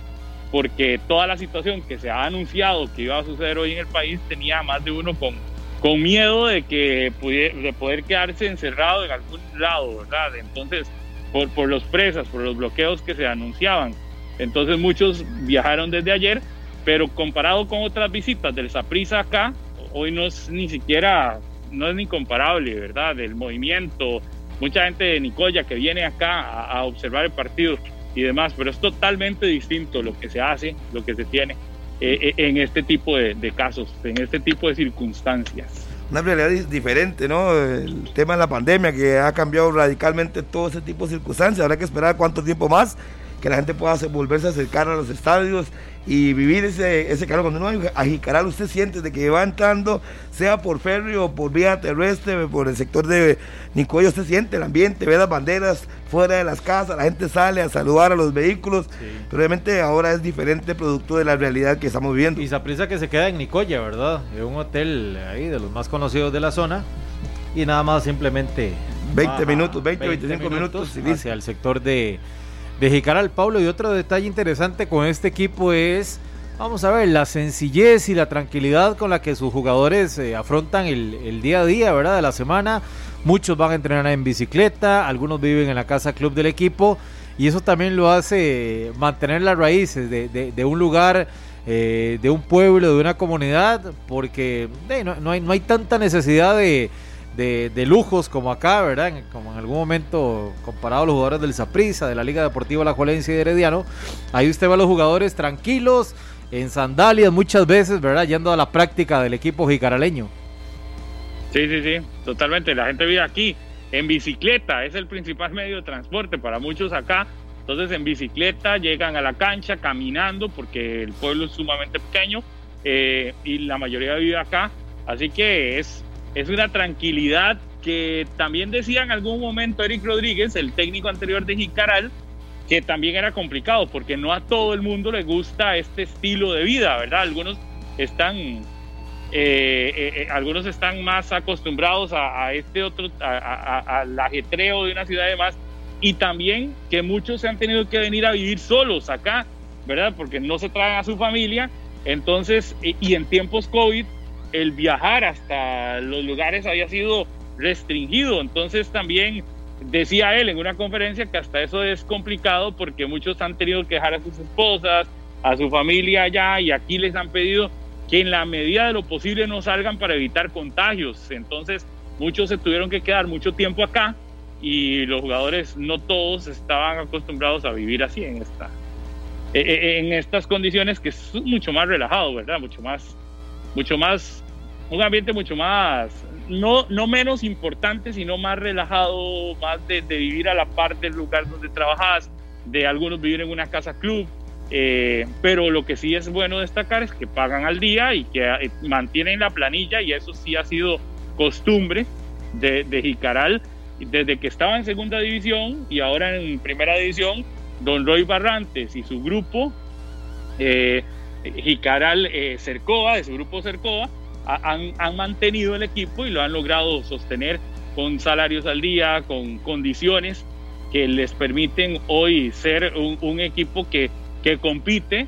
porque toda la situación que se ha anunciado que iba a suceder hoy en el país tenía más de uno con, con miedo de que de poder quedarse encerrado en algún lado, ¿verdad? Entonces, por, por los presas, por los bloqueos que se anunciaban. Entonces muchos viajaron desde ayer, pero comparado con otras visitas del Saprisa acá, hoy no es ni siquiera, no es ni comparable, ¿verdad? El movimiento, mucha gente de Nicoya que viene acá a, observar el partido y demás, pero es totalmente distinto lo que se hace, lo que se tiene eh, eh, en este tipo de, casos, en este tipo de circunstancias. Una realidad diferente, ¿no? El tema de la pandemia que ha cambiado radicalmente todo ese tipo de circunstancias. Habrá que esperar cuánto tiempo más que la gente pueda volverse a acercar a los estadios y vivir ese, ese calor. Cuando uno a Jicaral, usted siente de que va entrando, sea por ferry o por vía terrestre, por el sector de Nicoya, usted siente el ambiente, ve las banderas fuera de las casas, la gente sale a saludar a los vehículos, pero obviamente ahora es diferente producto de la realidad que estamos viviendo. Y esa prisa que se queda en Nicoya, ¿verdad? En un hotel ahí de los más conocidos de la zona y nada más simplemente 20 minutos, 20, 25 minutos, hacia el sector de de Jicaral, Pablo. Y otro detalle interesante con este equipo es, vamos a ver, la sencillez y la tranquilidad con la que sus jugadores eh, afrontan el, día a día, ¿verdad? De la semana. Muchos van a entrenar en bicicleta, algunos viven en la casa club del equipo. Y eso también lo hace mantener las raíces de, un lugar, eh, de un pueblo, de una comunidad, porque no, hay, no hay tanta necesidad de, de, lujos como acá, ¿verdad? Como en algún momento comparado a los jugadores del Saprissa, de la Liga Deportiva La Juelencia y de Herediano. Ahí usted ve a los jugadores tranquilos, en sandalias muchas veces, ¿verdad? Yendo a la práctica del equipo jicaraleño. Sí, sí, sí, totalmente. La gente vive aquí en bicicleta, es el principal medio de transporte para muchos acá. Entonces en bicicleta llegan a la cancha caminando porque el pueblo es sumamente pequeño eh, y la mayoría vive acá. Así que es es una tranquilidad que también decía en algún momento Eric Rodríguez, el técnico anterior de Jicaral, que también era complicado porque no a todo el mundo le gusta este estilo de vida, ¿verdad? Algunos están, eh, eh, eh, algunos están más acostumbrados a, este otro, al ajetreo de una ciudad de más y también que muchos se han tenido que venir a vivir solos acá, ¿verdad? Porque no se traen a su familia, entonces, y en tiempos COVID el viajar hasta los lugares había sido restringido. Entonces también decía él en una conferencia que hasta eso es complicado porque muchos han tenido que dejar a sus esposas, a su familia allá y aquí les han pedido que en la medida de lo posible no salgan para evitar contagios. Entonces muchos se tuvieron que quedar mucho tiempo acá y los jugadores no todos estaban acostumbrados a vivir así en esta e, e, en estas condiciones que es mucho más relajado, ¿verdad? Mucho más mucho más, un ambiente mucho más, no, no menos importante, sino más relajado, más de, vivir a la par del lugar donde trabajas, de algunos vivir en una casa club. Eh, pero lo que sí es bueno destacar es que pagan al día y que eh, mantienen la planilla y eso sí ha sido costumbre de, de Jicaral desde que estaba en segunda división y ahora en primera división, don Roy Barrantes y su grupo, eh, Jicaral eh, Cercoa, de su grupo Cercoa, han, han, mantenido el equipo y lo han logrado sostener con salarios al día, con condiciones que les permiten hoy ser un, un equipo que, que, compite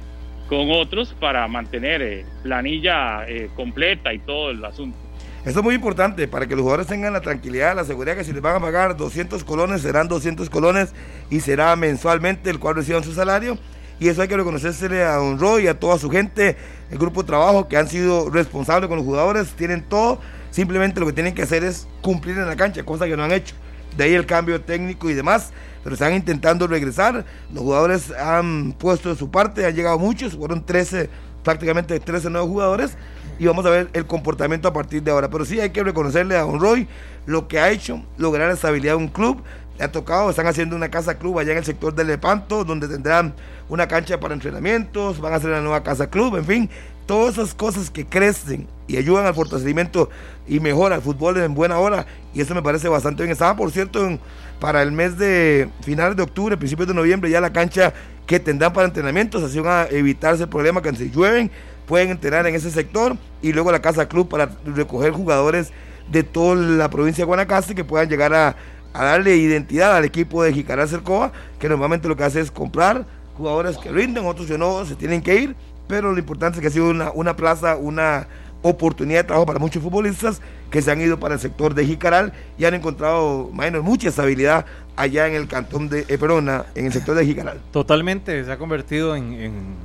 con otros para mantener eh, planilla eh, completa y todo el asunto. Eso es muy importante para que los jugadores tengan la tranquilidad, la seguridad que si les van a pagar 200 colones serán 200 colones y será mensualmente el cual reciban su salario. Y eso hay que reconocérsele a Don Roy y a toda su gente, el grupo de trabajo que han sido responsables con los jugadores, tienen todo. Simplemente lo que tienen que hacer es cumplir en la cancha, cosa que no han hecho. De ahí el cambio técnico y demás, pero están intentando regresar. Los jugadores han puesto de su parte, han llegado muchos, fueron 13, prácticamente 13 nuevos jugadores y vamos a ver el comportamiento a partir de ahora. Pero sí hay que reconocerle a Don Roy lo que ha hecho, lograr la estabilidad de un club. Ha tocado, están haciendo una casa club allá en el sector de Lepanto, donde tendrán una cancha para entrenamientos, van a hacer una nueva casa club, en fin, todas esas cosas que crecen y ayudan al fortalecimiento y mejora el fútbol en buena hora. Y eso me parece bastante bien. Estaba, por cierto, para el mes de finales de octubre, principios de noviembre, ya la cancha que tendrán para entrenamientos, así van a evitarse el problema que si llueven pueden entrenar en ese sector y luego la Casa Club para recoger jugadores de toda la provincia de Guanacaste que puedan llegar a, a darle identidad al equipo de Jicaral Cercoa, que normalmente lo que hace es comprar jugadores que rinden, otros que no, se tienen que ir, pero lo importante es que ha sido una, una plaza, una oportunidad de trabajo para muchos futbolistas que se han ido para el sector de Jicaral y han encontrado menos mucha estabilidad allá en el cantón de eh, Perona, en el sector de Jicaral. Totalmente, se ha convertido en,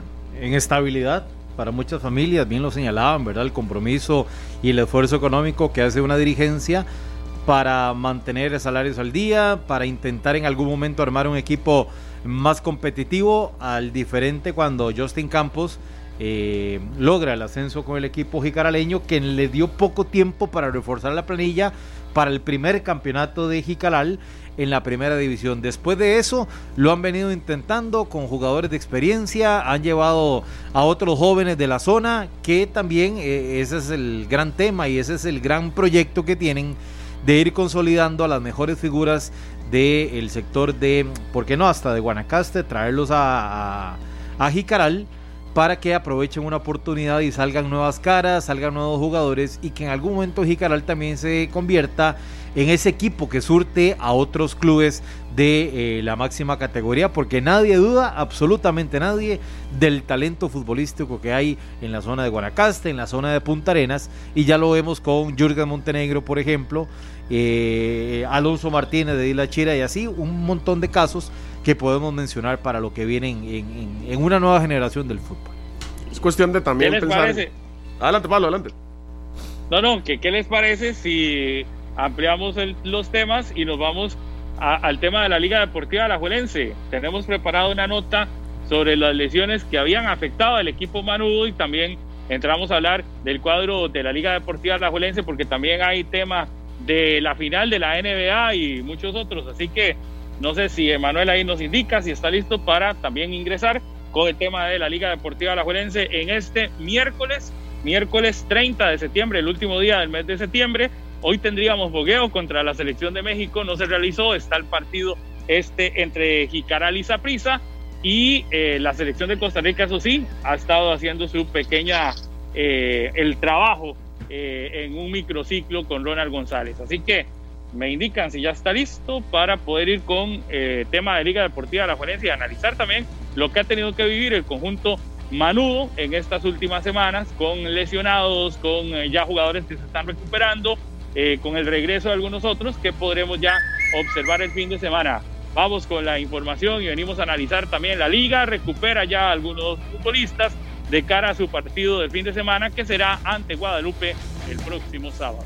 en estabilidad para muchas familias, bien lo señalaban, ¿verdad? El compromiso y el esfuerzo económico que hace una dirigencia para mantener salarios al día, para intentar en algún momento armar un equipo más competitivo, al diferente cuando Justin Campos eh, logra el ascenso con el equipo jicaraleño, que le dio poco tiempo para reforzar la planilla para el primer campeonato de Jicaral en la primera división. Después de eso, lo han venido intentando con jugadores de experiencia, han llevado a otros jóvenes de la zona, que también eh, ese es el gran tema y ese es el gran proyecto que tienen de ir consolidando a las mejores figuras del sector de, ¿por qué no? Hasta de Guanacaste, traerlos a, a, Jicaral para que aprovechen una oportunidad y salgan nuevas caras, salgan nuevos jugadores y que en algún momento Jicaral también se convierta en ese equipo que surte a otros clubes de eh, la máxima categoría, porque nadie duda, absolutamente nadie, del talento futbolístico que hay en la zona de Guanacaste, en la zona de Punta Arenas, y ya lo vemos con Jürgen Montenegro, por ejemplo, eh, Alonso Martínez de Dila Chira y así, un montón de casos que podemos mencionar para lo que viene en, en, en una nueva generación del fútbol. Es cuestión de también ¿Qué les pensar. parece? Adelante, Pablo, adelante. No, no, que qué les parece si ampliamos el- los temas y nos vamos a- al tema de la Liga Deportiva Alajuelense. Tenemos preparado una nota sobre las lesiones que habían afectado al equipo Manudo y también entramos a hablar del cuadro de la Liga Deportiva Alajuelense porque también hay tema de la final de la NBA y muchos otros. Así que no sé si Emanuel ahí nos indica si está listo para también ingresar con el tema de la Liga Deportiva Alajuelense en este miércoles, miércoles 30 de septiembre, el último día del mes de septiembre. Hoy tendríamos bogueo contra la selección de México, no se realizó, está el partido este entre Jicaral y Saprissa y eh, la selección de Costa Rica, eso sí, ha estado haciendo su pequeña, eh, el trabajo eh, en un microciclo con Ronald González. Así que me indican si ya está listo para poder ir con eh, tema de Liga Deportiva de la Juarense y analizar también lo que ha tenido que vivir el conjunto Manudo en estas últimas semanas con lesionados, con eh, ya jugadores que se están recuperando, eh, con el regreso de algunos otros que podremos ya observar el fin de semana. Vamos con la información y venimos a analizar también la liga, recupera ya algunos futbolistas de cara a su partido del fin de semana que será ante Guadalupe el próximo sábado.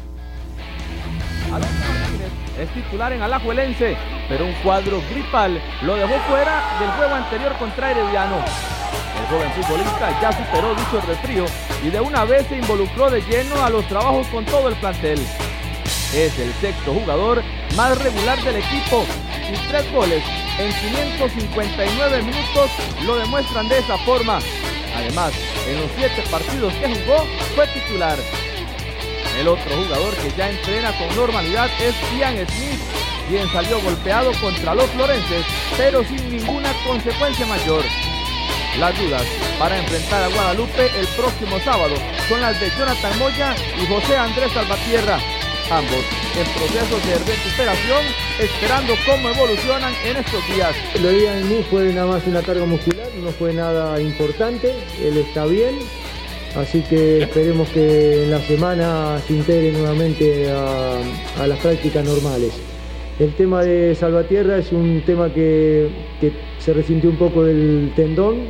Es titular en Alajuelense, pero un cuadro gripal lo dejó fuera del juego anterior contra Herediano. El joven futbolista ya superó dicho resfrío y de una vez se involucró de lleno a los trabajos con todo el plantel. Es el sexto jugador más regular del equipo y tres goles en 559 minutos lo demuestran de esa forma. Además, en los siete partidos que jugó fue titular. El otro jugador que ya entrena con normalidad es Ian Smith, quien salió golpeado contra los florenses, pero sin ninguna consecuencia mayor. Las dudas para enfrentar a Guadalupe el próximo sábado son las de Jonathan Moya y José Andrés Salvatierra, ambos en procesos de recuperación, esperando cómo evolucionan en estos días. Lo de mí fue nada más una carga muscular, no fue nada importante, él está bien, así que esperemos que en la semana se integre nuevamente a, las prácticas normales. El tema de Salvatierra es un tema que se resintió un poco del tendón,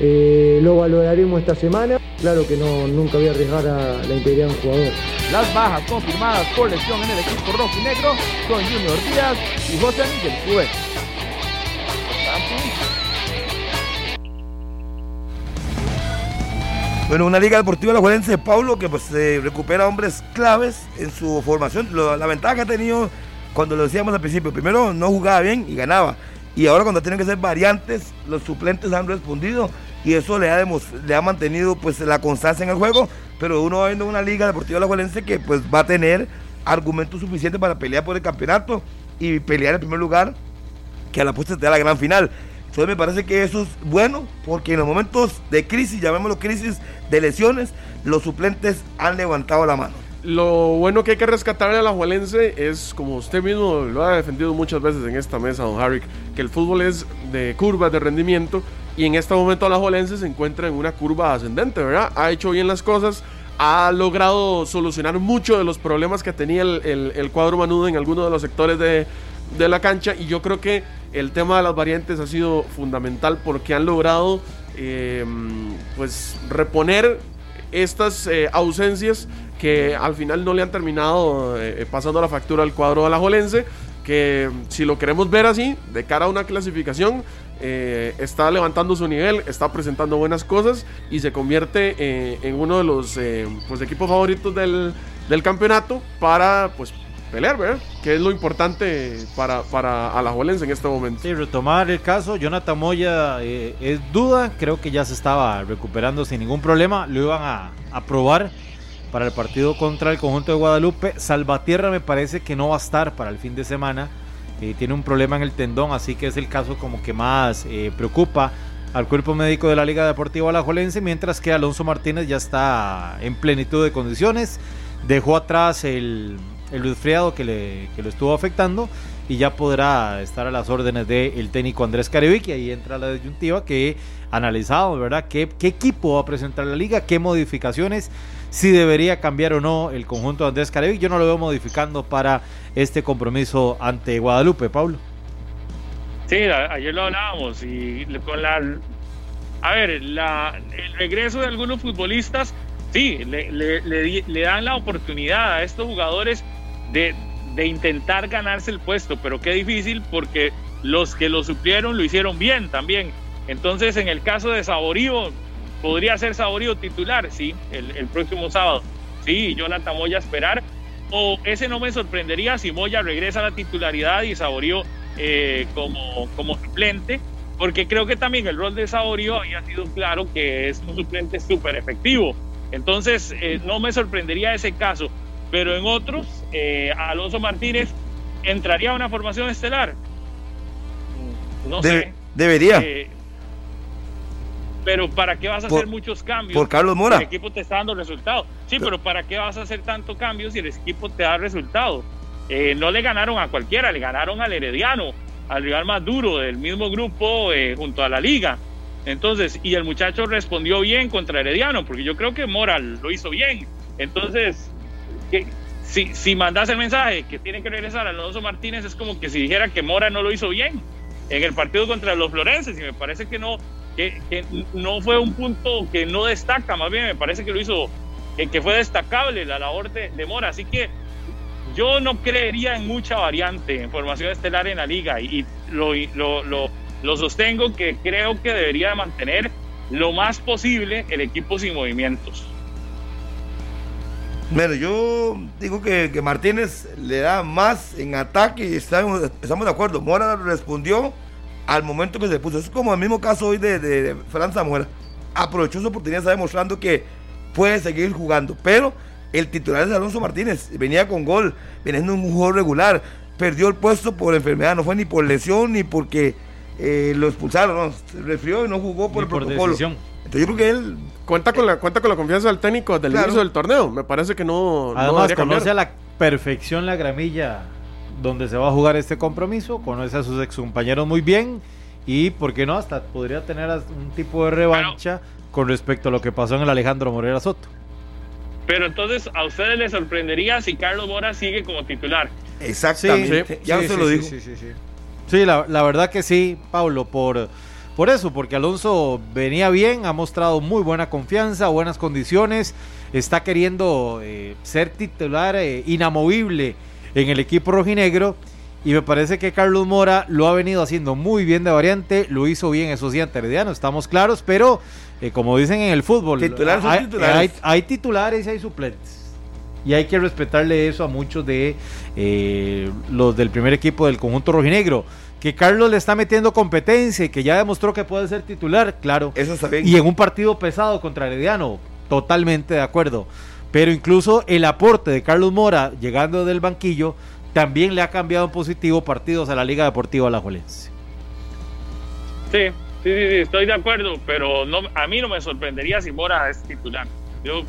eh, lo valoraremos esta semana. Claro que no, nunca voy a arriesgar a la integridad de un jugador. Las bajas confirmadas por lesión en el equipo rojo y negro son Junior Díaz y José Miguel Cue. Bueno, una liga deportiva la de Pablo que pues recupera hombres claves en su formación. la ventaja que ha tenido cuando lo decíamos al principio, primero no jugaba bien y ganaba. Y ahora cuando tienen que ser variantes, los suplentes han respondido y eso le ha, le ha mantenido pues la constancia en el juego, pero uno va viendo una liga deportiva alajuelense que pues va a tener argumentos suficientes para pelear por el campeonato y pelear en primer lugar que a la puesta de la gran final. Entonces me parece que eso es bueno porque en los momentos de crisis, llamémoslo crisis de lesiones, los suplentes han levantado la mano. Lo bueno que hay que rescatarle a la Juelense es, como usted mismo lo ha defendido muchas veces en esta mesa, don Harry, que el fútbol es de curvas de rendimiento y en este momento la Jolense se encuentra en una curva ascendente, ¿verdad? Ha hecho bien las cosas, ha logrado solucionar muchos de los problemas que tenía el, cuadro manudo en algunos de los sectores de, la cancha y yo creo que el tema de las variantes ha sido fundamental porque han logrado eh, pues reponer estas eh, ausencias que al final no le han terminado eh, pasando la factura al cuadro de la Jolense que si lo queremos ver así, de cara a una clasificación, eh, está levantando su nivel, está presentando buenas cosas y se convierte eh, en uno de los eh, pues, equipos favoritos del, campeonato para pues pelear, ¿verdad? Que es lo importante para, para Alajuelense en este momento. Sí, retomar el caso, Jonathan Moya es duda, creo que ya se estaba recuperando sin ningún problema, lo iban a, a probar para el partido contra el conjunto de Guadalupe. Salvatierra me parece que no va a estar para el fin de semana tiene un problema en el tendón, así que es el caso como que más eh, preocupa al cuerpo médico de la Liga Deportiva Alajuelense, mientras que Alonso Martínez ya está en plenitud de condiciones, dejó atrás el, el que, le, que lo estuvo afectando y ya podrá estar a las órdenes del técnico Andrés Carevic y ahí entra la disyuntiva que analizado, ¿verdad? ¿Qué, ¿Qué equipo va a presentar la liga? ¿Qué modificaciones? Si debería cambiar o no el conjunto de Andrés Carevic. Yo no lo veo modificando para este compromiso ante Guadalupe, Pablo. Sí, ayer lo hablábamos y con la... A ver, el regreso de algunos futbolistas, sí, le, le dan la oportunidad a estos jugadores de, de intentar ganarse el puesto, pero qué difícil porque los que lo suplieron lo hicieron bien también. Entonces, en el caso de Saborío, podría ser Saborío titular, sí, el, próximo sábado. Sí, Jonathan Moya esperar. O ese no me sorprendería si Moya regresa a la titularidad y Saborío eh, como, como suplente, porque creo que también el rol de Saborío había sido claro que es un suplente súper efectivo. Entonces, eh, no me sorprendería ese caso pero en otros, eh, Alonso Martínez entraría a una formación estelar. No sé. Debería. Eh, pero ¿para qué vas a hacer muchos cambios? Por Carlos Mora. el equipo te está dando resultados. Sí, pero ¿para qué vas a hacer tanto cambio si el equipo te da resultados? Eh, no le ganaron a cualquiera, le ganaron al Herediano, al rival más duro del mismo grupo junto a la liga. Entonces, y el muchacho respondió bien contra Herediano, porque yo creo que Mora lo hizo bien. Entonces, que si, si mandas el mensaje que tiene que regresar a Alonso Martínez, es como que si dijera que Mora no lo hizo bien en el partido contra los florenses, y me parece que no, que, no fue un punto que no destaca, más bien me parece que lo hizo, que fue destacable la labor de, Mora, así que yo no creería en mucha variante en formación estelar en la liga y, lo, lo, lo, lo, sostengo que creo que debería mantener lo más posible el equipo sin movimientos. Bueno, yo digo que, Martínez le da más en ataque y estamos, estamos de acuerdo. Mora respondió al momento que se puso. Es como el mismo caso hoy de, de, Fran Samuel. Aprovechó su oportunidad, está demostrando que puede seguir jugando. Pero el titular es Alonso Martínez. Venía con gol, venía en un juego regular. perdió el puesto por enfermedad, no fue ni por lesión ni porque eh, lo expulsaron, no, se resfrió y no jugó por Ni el por protocolo. decisión. Entonces yo creo que él Cuenta con la, cuenta con la confianza del técnico desde el Claro. inicio del torneo. Me parece que no. no Además, debería conoce cambiar. a la perfección la gramilla donde se va a jugar este compromiso, conoce a sus excompañeros muy bien y, ¿por qué no? Hasta podría tener un tipo de revancha con respecto a lo que pasó en el Alejandro Morera Soto. Pero entonces a ustedes les sorprendería si Carlos Mora sigue como titular. exactamente, ya sí, se sí, lo sí, dijo. Sí, sí, sí. Sí, la, la verdad que sí, Pablo, por, por eso, porque Alonso venía bien, ha mostrado muy buena confianza, buenas condiciones, está queriendo eh, ser titular eh, inamovible en el equipo rojinegro. Y me parece que Carlos Mora lo ha venido haciendo muy bien de variante, lo hizo bien, eso sí, ante Herediano, estamos claros, pero eh, como dicen en el fútbol, Titulares hay, titulares. hay- hay titulares y hay suplentes. Y hay que respetarle eso a muchos de eh, los del primer equipo del conjunto rojinegro. Que Carlos le está metiendo competencia y que ya demostró que puede ser titular, claro. Eso está bien. Y en un partido pesado contra Herediano, totalmente de acuerdo. Pero incluso el aporte de Carlos Mora llegando del banquillo también le ha cambiado en positivo partidos a la Liga Deportiva Alajuelense. Sí, sí, sí, sí, estoy de acuerdo, pero no, a mí no me sorprendería si Mora es titular. Yo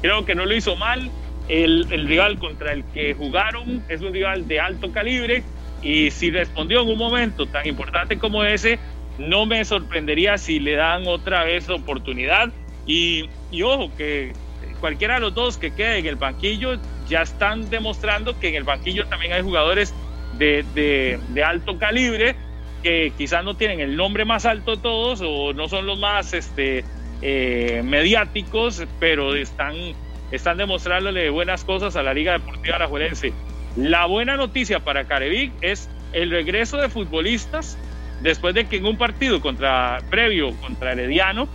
creo que no lo hizo mal. El, rival contra el que jugaron es un rival de alto calibre y si respondió en un momento tan importante como ese, no me sorprendería si le dan otra vez oportunidad. Y ojo, que cualquiera de los dos que quede en el banquillo ya están demostrando que en el banquillo también hay jugadores de, de, alto calibre que quizás no tienen el nombre más alto de todos o no son los más este, eh, mediáticos, pero están, están demostrándole buenas cosas a la Liga Deportiva Alajuelense. La buena noticia para Carevic es el regreso de futbolistas después de que en un partido contra, previo contra Herediano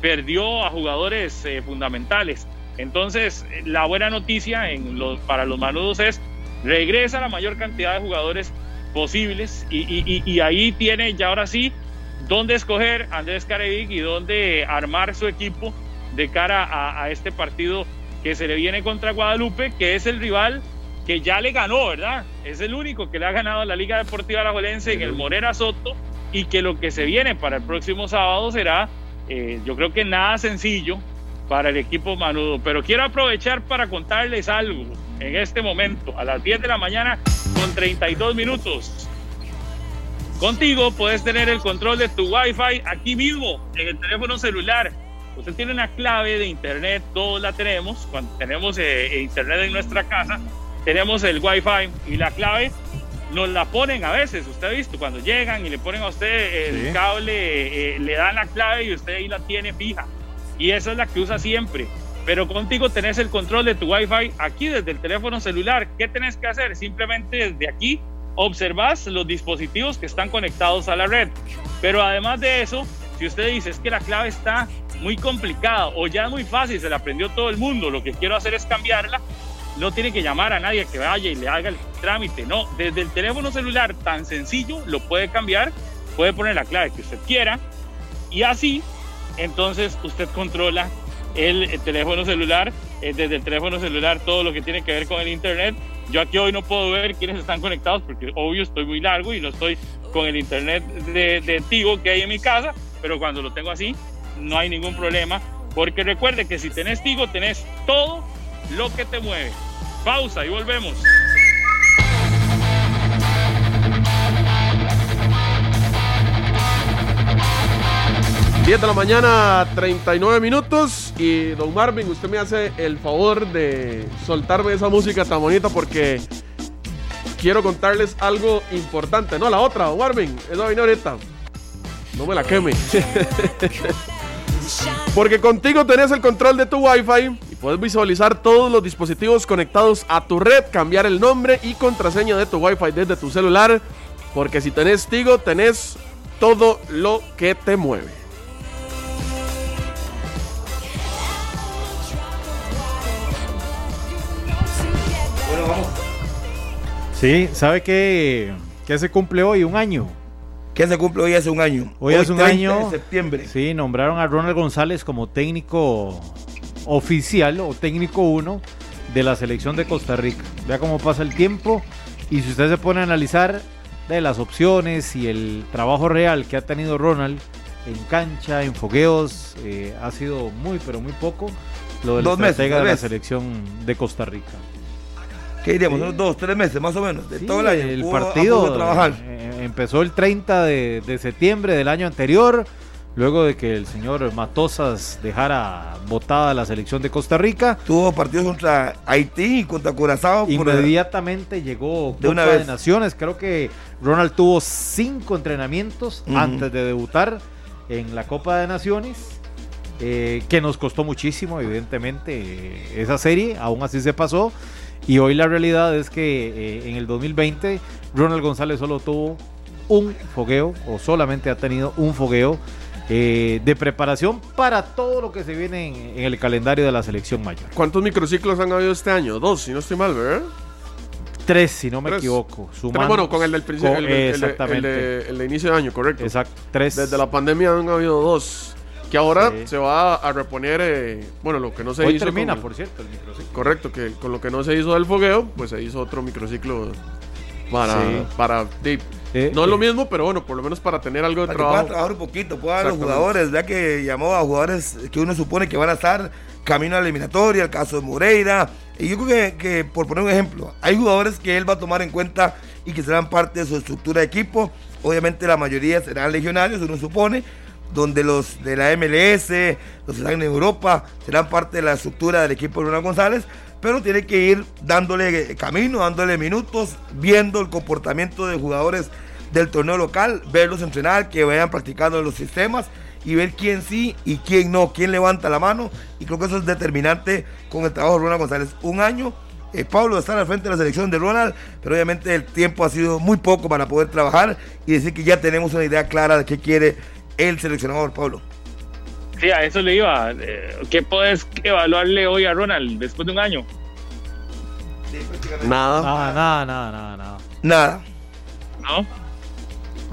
perdió a jugadores eh, fundamentales. Entonces, la buena noticia en los, para los manudos es regresa la mayor cantidad de jugadores posibles y, y- y- y ahí tiene ya ahora sí dónde escoger Andrés Carevic y dónde armar su equipo de cara a, a este partido que se le viene contra Guadalupe, que es el rival que ya le ganó, ¿verdad? Es el único que le ha ganado a la Liga Deportiva Alajuelense en el Morera Soto y que lo que se viene para el próximo sábado será, eh, yo creo que nada sencillo para el equipo Manudo. Pero quiero aprovechar para contarles algo en este momento, a las 10 de la mañana con 32 minutos. Contigo puedes tener el control de tu Wi-Fi aquí mismo, en el teléfono celular. Usted tiene una clave de internet, todos la tenemos. Cuando tenemos eh, internet en nuestra casa, tenemos el Wi-Fi y la clave nos la ponen a veces. Usted ha visto cuando llegan y le ponen a usted el Sí. cable, eh, le dan la clave y usted ahí la tiene fija. Y esa es la que usa siempre. Pero contigo tenés el control de tu Wi-Fi aquí desde el teléfono celular. ¿Qué tenés que hacer? Simplemente desde aquí observas los dispositivos que están conectados a la red. Pero además de eso, si usted dice es que la clave está muy complicada o ya es muy fácil, se la aprendió todo el mundo, lo que quiero hacer es cambiarla, no tiene que llamar a nadie que vaya y le haga el trámite. No, desde el teléfono celular tan sencillo lo puede cambiar, puede poner la clave que usted quiera y así entonces usted controla el, el teléfono celular, eh, desde el teléfono celular todo lo que tiene que ver con el internet. Yo aquí hoy no puedo ver quiénes están conectados porque obvio estoy muy largo y no estoy con el internet de, de Tigo que hay en mi casa, pero cuando lo tengo así no hay ningún problema porque recuerde que si tenés Tigo tenés todo lo que te mueve. Pausa y volvemos. 10 de la mañana, 39 minutos. Y don Marvin, usted me hace el favor de soltarme esa música tan bonita porque quiero contarles algo importante. No, la otra, don Marvin, esa viene ahorita. No me la queme. Porque contigo tenés el control de tu Wi-Fi y puedes visualizar todos los dispositivos conectados a tu red, cambiar el nombre y contraseña de tu Wi-Fi desde tu celular. Porque si tenés Tigo, tenés todo lo que te mueve. Bueno, vamos. Sí, ¿sabe qué, qué se cumple hoy? Un año. ¿Qué se cumple hoy hace un año? Hoy hace un 30 año. de septiembre. Sí, nombraron a Ronald González como técnico oficial o técnico uno de la selección de Costa Rica. Vea cómo pasa el tiempo Y si usted se pone a analizar de las opciones y el trabajo real que ha tenido Ronald en cancha, en fogueos, eh, ha sido muy, pero muy poco lo del Dos estratega de la selección de Costa Rica. ¿Qué diríamos? Sí. Unos dos, tres meses más o menos, de Sí, todo el año. el partido eh, empezó el 30 de, de septiembre del año anterior, luego de que el señor Matosas dejara votada la selección de Costa Rica. Tuvo partidos contra Haití y contra Curazao. Inmediatamente llegó De una Copa de. Naciones. Creo que Ronald tuvo cinco entrenamientos antes de debutar en la Copa de Naciones. eh, que nos costó muchísimo, evidentemente, esa serie. Aún así se pasó. Y hoy la realidad es que eh, en el 2020 Ronald González solo tuvo un fogueo, o solamente ha tenido un fogueo eh, de preparación para todo lo que se viene en, en el calendario de la selección mayor. ¿Cuántos microciclos han habido este año? Dos, si no estoy mal, ¿verdad? Tres, si no me Tres. equivoco. Sumando- bueno, con el del principio, el, el de inicio de año, correcto. Exacto, tres. Desde la pandemia han habido dos. Que ahora Sí. se va a reponer, eh, bueno, lo que no se Hoy hizo. termina, con- por cierto, el microciclo. Correcto, que con lo que no se hizo del fogueo, pues se hizo otro microciclo para. Sí. para de- Eh, no es lo eh, mismo, pero bueno, por lo menos para tener algo de Para que trabajo. trabajar un poquito, puedan los jugadores, ya que llamó a jugadores que uno supone que van a estar camino a la eliminatoria, el caso de Moreira. Y yo creo que, que, por poner un ejemplo, hay jugadores que él va a tomar en cuenta y que serán parte de su estructura de equipo. Obviamente la mayoría serán legionarios, uno supone, donde los de la MLS, los que están en Europa, serán parte de la estructura del equipo de Ronald González. Pero tiene que ir dándole camino, dándole minutos, viendo el comportamiento de jugadores del torneo local, verlos entrenar, que vayan practicando los sistemas y ver quién sí y quién no, quién levanta la mano. Y creo que eso es determinante con el trabajo de Ronald González. Un año, eh, Pablo está al frente de la selección de Ronald, pero obviamente el tiempo ha sido muy poco para poder trabajar y decir que ya tenemos una idea clara de qué quiere el seleccionador Pablo. Sí, a eso le iba. Eh, ¿Qué puedes evaluarle hoy a Ronald después de un año? Nada. Nada, nada, nada, nada, nada. Nada. ¿No?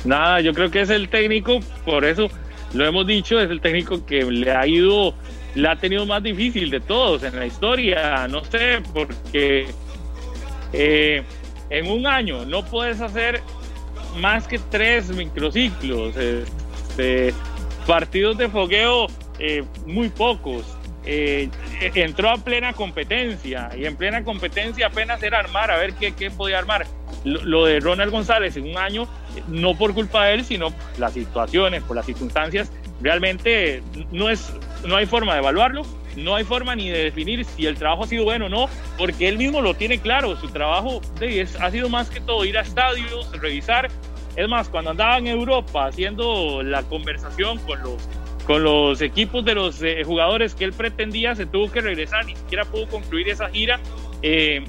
Nada, yo creo que es el técnico, por eso lo hemos dicho, es el técnico que le ha ido, le ha tenido más difícil de todos en la historia. No sé, porque eh, en un año no puedes hacer más que tres microciclos, este, partidos de fogueo eh, muy pocos. Eh, entró a plena competencia y en plena competencia apenas era armar, a ver qué, qué podía armar. Lo, lo de Ronald González en un año, eh, no por culpa de él, sino las situaciones, por las circunstancias, realmente no, es, no hay forma de evaluarlo, no hay forma ni de definir si el trabajo ha sido bueno o no, porque él mismo lo tiene claro, su trabajo de, es, ha sido más que todo ir a estadios, revisar. Es más, cuando andaba en Europa haciendo la conversación con los con los equipos de los eh, jugadores que él pretendía, se tuvo que regresar, ni siquiera pudo concluir esa gira. Eh,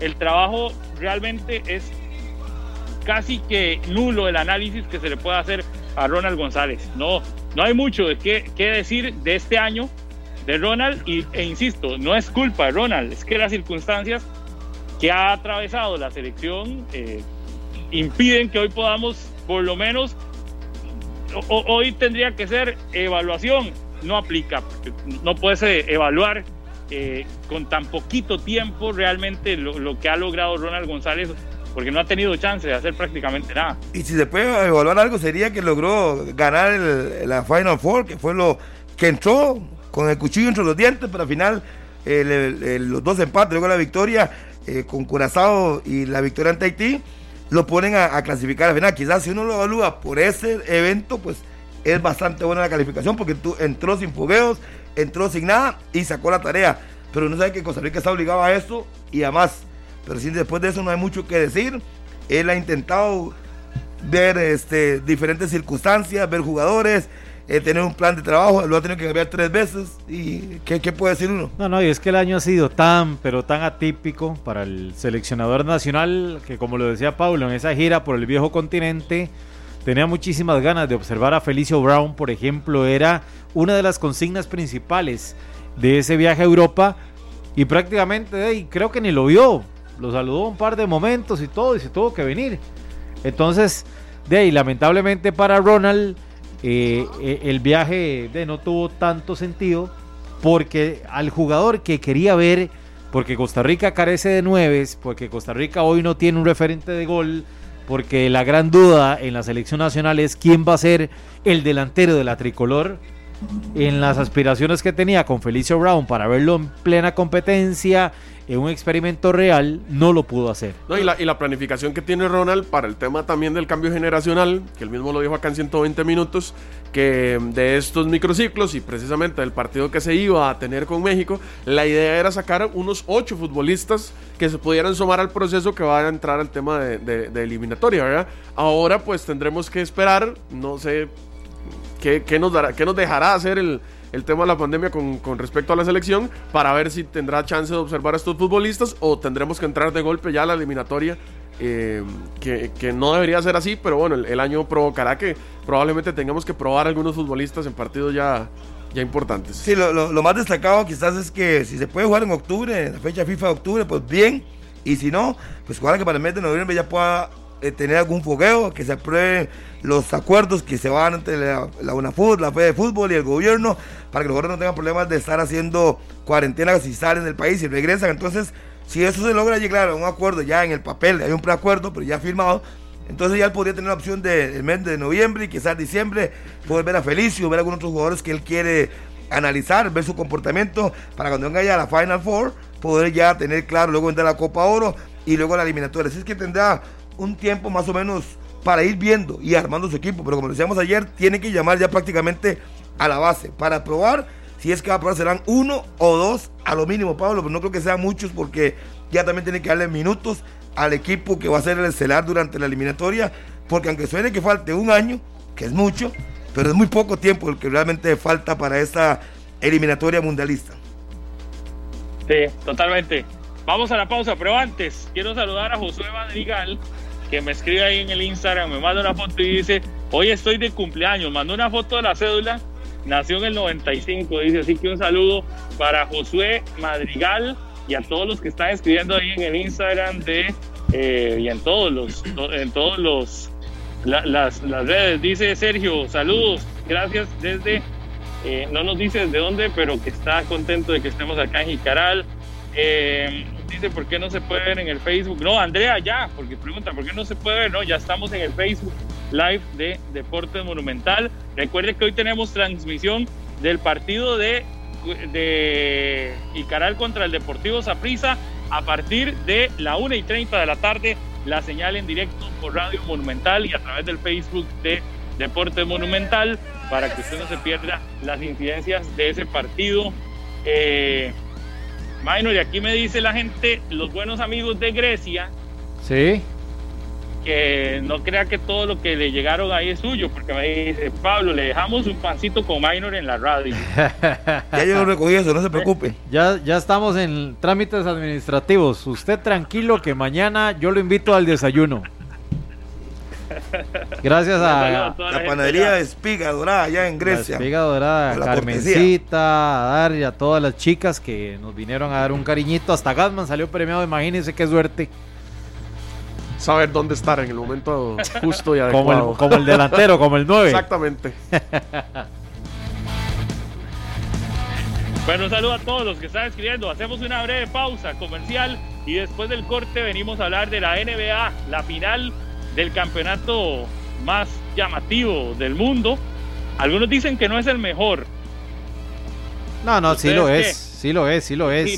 el trabajo realmente es casi que nulo el análisis que se le puede hacer a Ronald González. No, no hay mucho de qué, qué decir de este año de Ronald y, e insisto, no es culpa de Ronald, es que las circunstancias que ha atravesado la selección eh, impiden que hoy podamos por lo menos hoy tendría que ser evaluación, no aplica, no puedes evaluar eh, con tan poquito tiempo realmente lo, que ha logrado Ronald González, porque no ha tenido chance de hacer prácticamente nada. Y si se puede evaluar algo sería que logró ganar el, la Final Four, que fue lo que entró con el cuchillo entre los dientes, pero al final los dos empates, luego la victoria eh, con Curazao y la victoria ante Haití lo ponen a, a, clasificar al final. Quizás si uno lo evalúa por ese evento, pues es bastante buena la calificación porque tú entró sin fogueos, entró sin nada y sacó la tarea. Pero no sabe que Costa Rica está obligado a esto y a más. Pero sí, después de eso no hay mucho que decir. Él ha intentado ver este, diferentes circunstancias, ver jugadores, eh, tener un plan de trabajo, lo ha tenido que cambiar tres veces. ¿Y qué, qué, puede decir uno? No, no, y es que el año ha sido tan, pero tan atípico para el seleccionador nacional que, como lo decía Paulo, en esa gira por el viejo continente tenía muchísimas ganas de observar a Felicio Brown, por ejemplo, era una de las consignas principales de ese viaje a Europa y prácticamente hey, creo que ni lo vio, lo saludó un par de momentos y todo y se tuvo que venir. Entonces, de ahí, lamentablemente para Ronald, eh, el viaje de no tuvo tanto sentido porque al jugador que quería ver porque Costa Rica carece de nueves, porque Costa Rica hoy no tiene un referente de gol, porque la gran duda en la selección nacional es quién va a ser el delantero de la tricolor. En las aspiraciones que tenía con Felicio Brown para verlo en plena competencia, en un experimento real, no lo pudo hacer. No, y, la, y la planificación que tiene Ronald para el tema también del cambio generacional, que él mismo lo dijo acá en 120 minutos, que de estos microciclos y precisamente del partido que se iba a tener con México, la idea era sacar unos ocho futbolistas que se pudieran sumar al proceso que va a entrar al tema de, de- de eliminatoria, ¿verdad? Ahora pues tendremos que esperar, no sé qué, qué nos, dará, qué nos dejará hacer el, el tema de la pandemia con, con respecto a la selección para ver si tendrá chance de observar a estos futbolistas o tendremos que entrar de golpe ya a la eliminatoria. eh, que, que no debería ser así, pero bueno, el, año provocará que probablemente tengamos que probar algunos futbolistas en partidos ya, ya importantes. Sí, lo, lo- lo más destacado quizás es que si se puede jugar en octubre, en la fecha FIFA de octubre, pues bien. Y si no, pues ojalá que para el mes de noviembre ya pueda eh, tener algún fogueo, que se aprueben los acuerdos que se van entre la, la UNAFUT, la Fede de Fútbol y el gobierno, para que los jugadores no tengan problemas de estar haciendo cuarentena si salen del país y regresan. Entonces, si eso se logra llegar a un acuerdo ya en el papel, hay un preacuerdo, pero ya firmado, entonces ya él podría tener la opción del mes de noviembre y quizás diciembre poder ver a Felicio, ver a algunos otros jugadores que él quiere analizar, ver su comportamiento para cuando venga ya a la Final Four, poder ya tener claro, luego vendrá la Copa Oro y luego la eliminatoria. Así es que tendrá un tiempo más o menos para ir viendo y armando su equipo, pero como decíamos ayer, tiene que llamar ya prácticamente a la base para probar. Si es que va a probar, serán uno o dos a lo mínimo, Pablo, pero no creo que sean muchos porque ya también tiene que darle minutos al equipo que va a ser el estelar durante la eliminatoria, porque aunque suene que falte un año, que es mucho, pero es muy poco tiempo el que realmente falta para esta eliminatoria mundialista. Sí, totalmente. Vamos a la pausa, pero antes quiero saludar a Josué Madrigal, que me escribe ahí en el Instagram, me manda una foto y dice, hoy estoy de cumpleaños, mandó una foto de la cédula, nació en el 95, dice, así que un saludo para Josué Madrigal y a todos los que están escribiendo ahí en el Instagram de, eh, y en todos los, en todos los, la- las, las redes. Dice Sergio, saludos, gracias desde eh, no nos dice desde dónde, pero que está contento de que estemos acá en Jicaral. Eh, dice, ¿por qué no se puede ver en el Facebook? No, Andrea, ya, porque pregunta, ¿por qué no se puede ver? No, ya estamos en el Facebook Live de Deportes Monumental. Recuerde que hoy tenemos transmisión del partido de, de Jicaral contra el Deportivo Saprissa a partir de la 1 y 30 de la tarde. La señal en directo por Radio Monumental y a través del Facebook de Deportes Monumental para que usted no se pierda las incidencias de ese partido. Eh, Minor, y aquí me dice la gente, los buenos amigos de Grecia, Sí. que no crea que todo lo que le llegaron ahí es suyo, porque me dice, Pablo, le dejamos un pancito con Minor en la radio. Ya yo lo recogí eso, no se preocupe. Ya, ya estamos en trámites administrativos. Usted tranquilo que mañana yo lo invito al desayuno. Gracias a La panadería allá. Espiga Dorada allá en la Grecia. espiga dorada, Con la Carmencita, a Dar y a todas las chicas que nos vinieron a dar un cariñito. Hasta Gasman salió premiado, imagínense qué suerte. Saber dónde estar en el momento justo y adecuado. Como el, como el delantero, como el 9. Exactamente. Bueno, un saludo a todos los que están escribiendo. Hacemos una breve pausa comercial y después del corte venimos a hablar de la NBA, la final del campeonato más llamativo del mundo. Algunos dicen que no es el mejor. No, no, sí ¿Ustedes lo qué? es, sí lo es, sí lo es.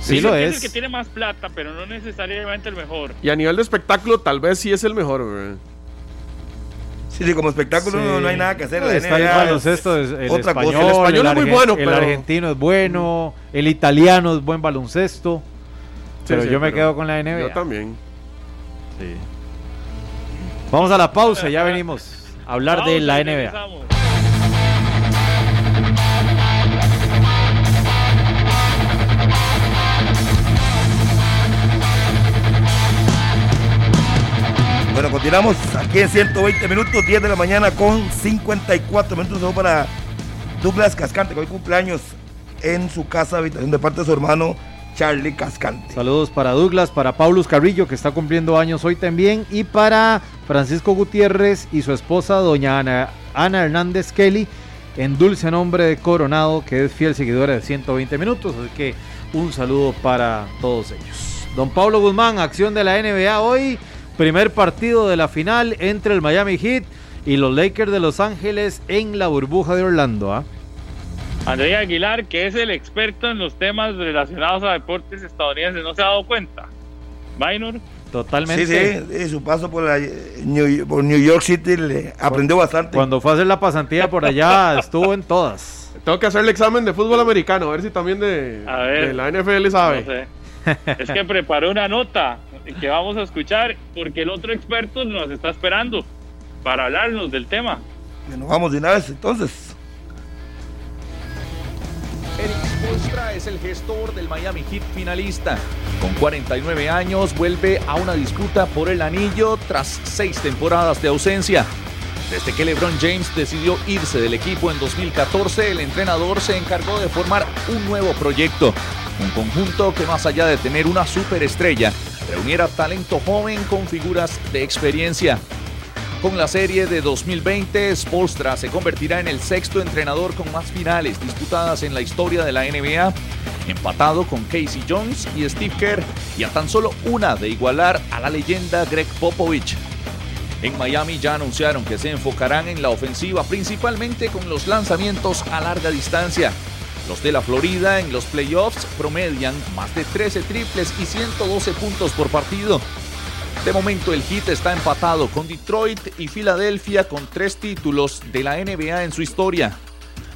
Sí dicen lo que Es el es. que tiene más plata, pero no necesariamente el mejor. Y a nivel de espectáculo, tal vez sí es el mejor. ¿verdad? Sí, sí, como espectáculo Sí. no, no hay nada que hacer. La Está el es baloncesto, es- el otra cosa. español, El español es muy argen- bueno, el pero- argentino es bueno, el italiano es buen baloncesto. pero sí, yo me pero quedo con la NBA. Yo también. Sí. Vamos a la pausa, ya venimos a hablar de la NBA. Bueno, continuamos aquí en 120 minutos, 10 de la mañana con 54 minutos. Solo para Douglas Cascante, que hoy cumpleaños en su casa habitación de parte de su hermano Charlie Cascante. Saludos para Douglas, para Paulus Carrillo, que está cumpliendo años hoy también, y para Francisco Gutiérrez y su esposa, doña Ana, Ana Hernández Kelly, en dulce nombre de Coronado, que es fiel seguidora de 120 minutos. Así que un saludo para todos ellos. Don Pablo Guzmán, acción de la NBA hoy. Primer partido de la final entre el Miami Heat y los Lakers de Los Ángeles en la burbuja de Orlando. ¿ah? Andrea Aguilar, que es el experto en los temas relacionados a deportes estadounidenses, ¿no se ha dado cuenta? Minor. Totalmente. Sí, sí, su paso por, la, New, por New York City le aprendió bastante. Cuando fue a hacer la pasantía por allá, estuvo en todas. Tengo que hacer el examen de fútbol americano, a ver si también de, A ver. de la NFL sabe. No sé. Es que preparé una nota que vamos a escuchar porque el otro experto nos está esperando para hablarnos del tema. Nos vamos de una vez entonces. Eric Spoelstra es el gestor del Miami Heat finalista. Con 49 años vuelve a una disputa por el anillo tras seis temporadas de ausencia. Desde que LeBron James decidió irse del equipo en 2014, el entrenador se encargó de formar un nuevo proyecto. Un conjunto que más allá de tener una superestrella, reuniera talento joven con figuras de experiencia. Con la serie de 2020, Spolstra se convertirá en el sexto entrenador con más finales disputadas en la historia de la NBA, empatado con Casey Jones y Steve Kerr, y a tan solo una de igualar a la leyenda Greg Popovich. En Miami ya anunciaron que se enfocarán en la ofensiva principalmente con los lanzamientos a larga distancia. Los de la Florida en los playoffs promedian más de 13 triples y 112 puntos por partido. De momento el Heat está empatado con Detroit y Filadelfia con tres títulos de la NBA en su historia.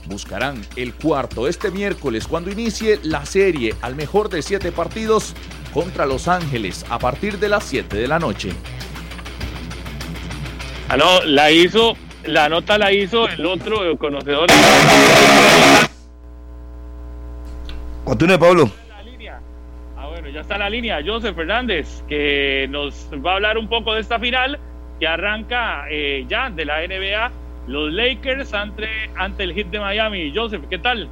Buscarán el cuarto este miércoles cuando inicie la serie al mejor de siete partidos contra Los Ángeles a partir de las 7 de la noche. Ah, no, la hizo, la nota la hizo el otro conocedor. Continúe, Pablo. Ah, bueno, ya está la línea. Joseph Fernández, que nos va a hablar un poco de esta final que arranca eh, ya de la NBA. Los Lakers ante, ante el hit de Miami. Joseph, ¿qué tal?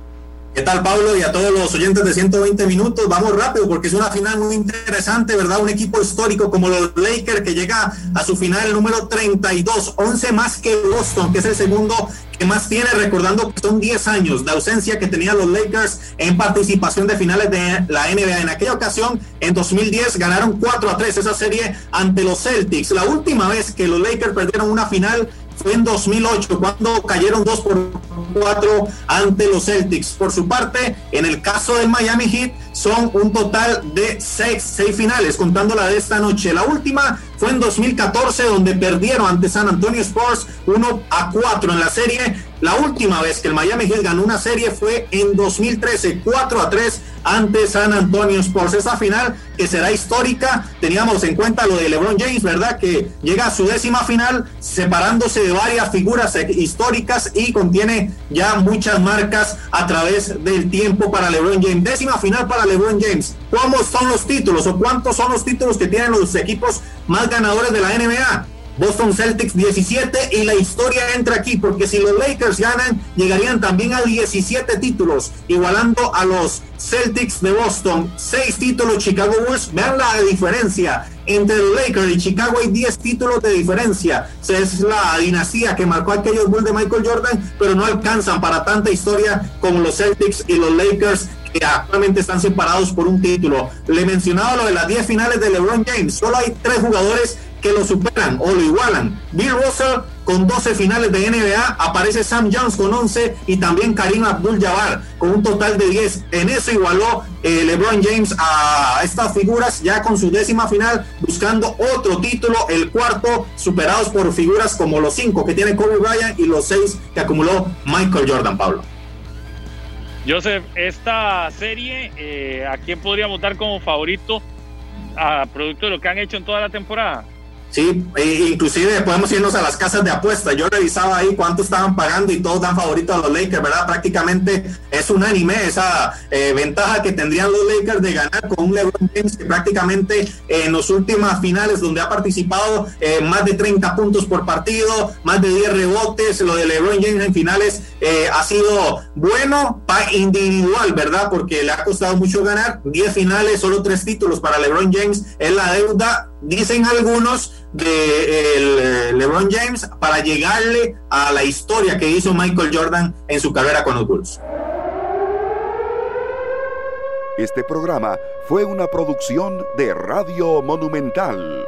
¿Qué tal, Pablo? Y a todos los oyentes de 120 minutos, vamos rápido porque es una final muy interesante, ¿verdad? Un equipo histórico como los Lakers que llega a su final número 32, 11 más que Boston, que es el segundo que más tiene, recordando que son 10 años de ausencia que tenían los Lakers en participación de finales de la NBA. En aquella ocasión, en 2010, ganaron 4 a 3 esa serie ante los Celtics. La última vez que los Lakers perdieron una final fue en 2008, cuando cayeron 2 por 4 ante los Celtics. Por su parte, en el caso del Miami Heat, son un total de 6 finales, contando la de esta noche. La última fue en 2014, donde perdieron ante San Antonio Sports 1 a 4 en la serie. La última vez que el Miami Heat ganó una serie fue en 2013, 4 a 3 ante San Antonio Sports. Esa final que será histórica, teníamos en cuenta lo de LeBron James, ¿verdad? Que llega a su décima final, separándose de varias figuras históricas y contiene ya muchas marcas a través del tiempo para LeBron James. Décima final para LeBron James. ¿Cómo son los títulos o cuántos son los títulos que tienen los equipos más ganadores de la NBA? Boston Celtics 17 y la historia entra aquí porque si los Lakers ganan llegarían también a 17 títulos igualando a los Celtics de Boston 6 títulos Chicago Bulls vean la diferencia entre los Lakers y Chicago hay 10 títulos de diferencia es la dinastía que marcó aquellos Bulls de Michael Jordan pero no alcanzan para tanta historia como los Celtics y los Lakers que actualmente están separados por un título. Le mencionaba lo de las 10 finales de LeBron James. Solo hay tres jugadores que lo superan o lo igualan. Bill Russell con 12 finales de NBA, aparece Sam Jones con 11 y también Karim Abdul-Jabbar con un total de 10. En eso igualó eh, LeBron James a estas figuras ya con su décima final, buscando otro título, el cuarto, superados por figuras como los cinco que tiene Kobe Bryant y los seis que acumuló Michael Jordan, Pablo. Joseph, esta serie, eh, ¿a quién podríamos dar como favorito a producto de lo que han hecho en toda la temporada? Sí, e inclusive podemos irnos a las casas de apuestas. Yo revisaba ahí cuánto estaban pagando y todos dan favorito a los Lakers, ¿verdad? Prácticamente es unánime esa eh, ventaja que tendrían los Lakers de ganar con un LeBron James que prácticamente eh, en las últimas finales donde ha participado eh, más de 30 puntos por partido, más de 10 rebotes, lo de LeBron James en finales eh, ha sido bueno para individual, ¿verdad? Porque le ha costado mucho ganar. 10 finales, solo 3 títulos para LeBron James. Es la deuda, dicen algunos, de eh, LeBron James para llegarle a la historia que hizo Michael Jordan en su carrera con los Bulls. Este programa fue una producción de Radio Monumental.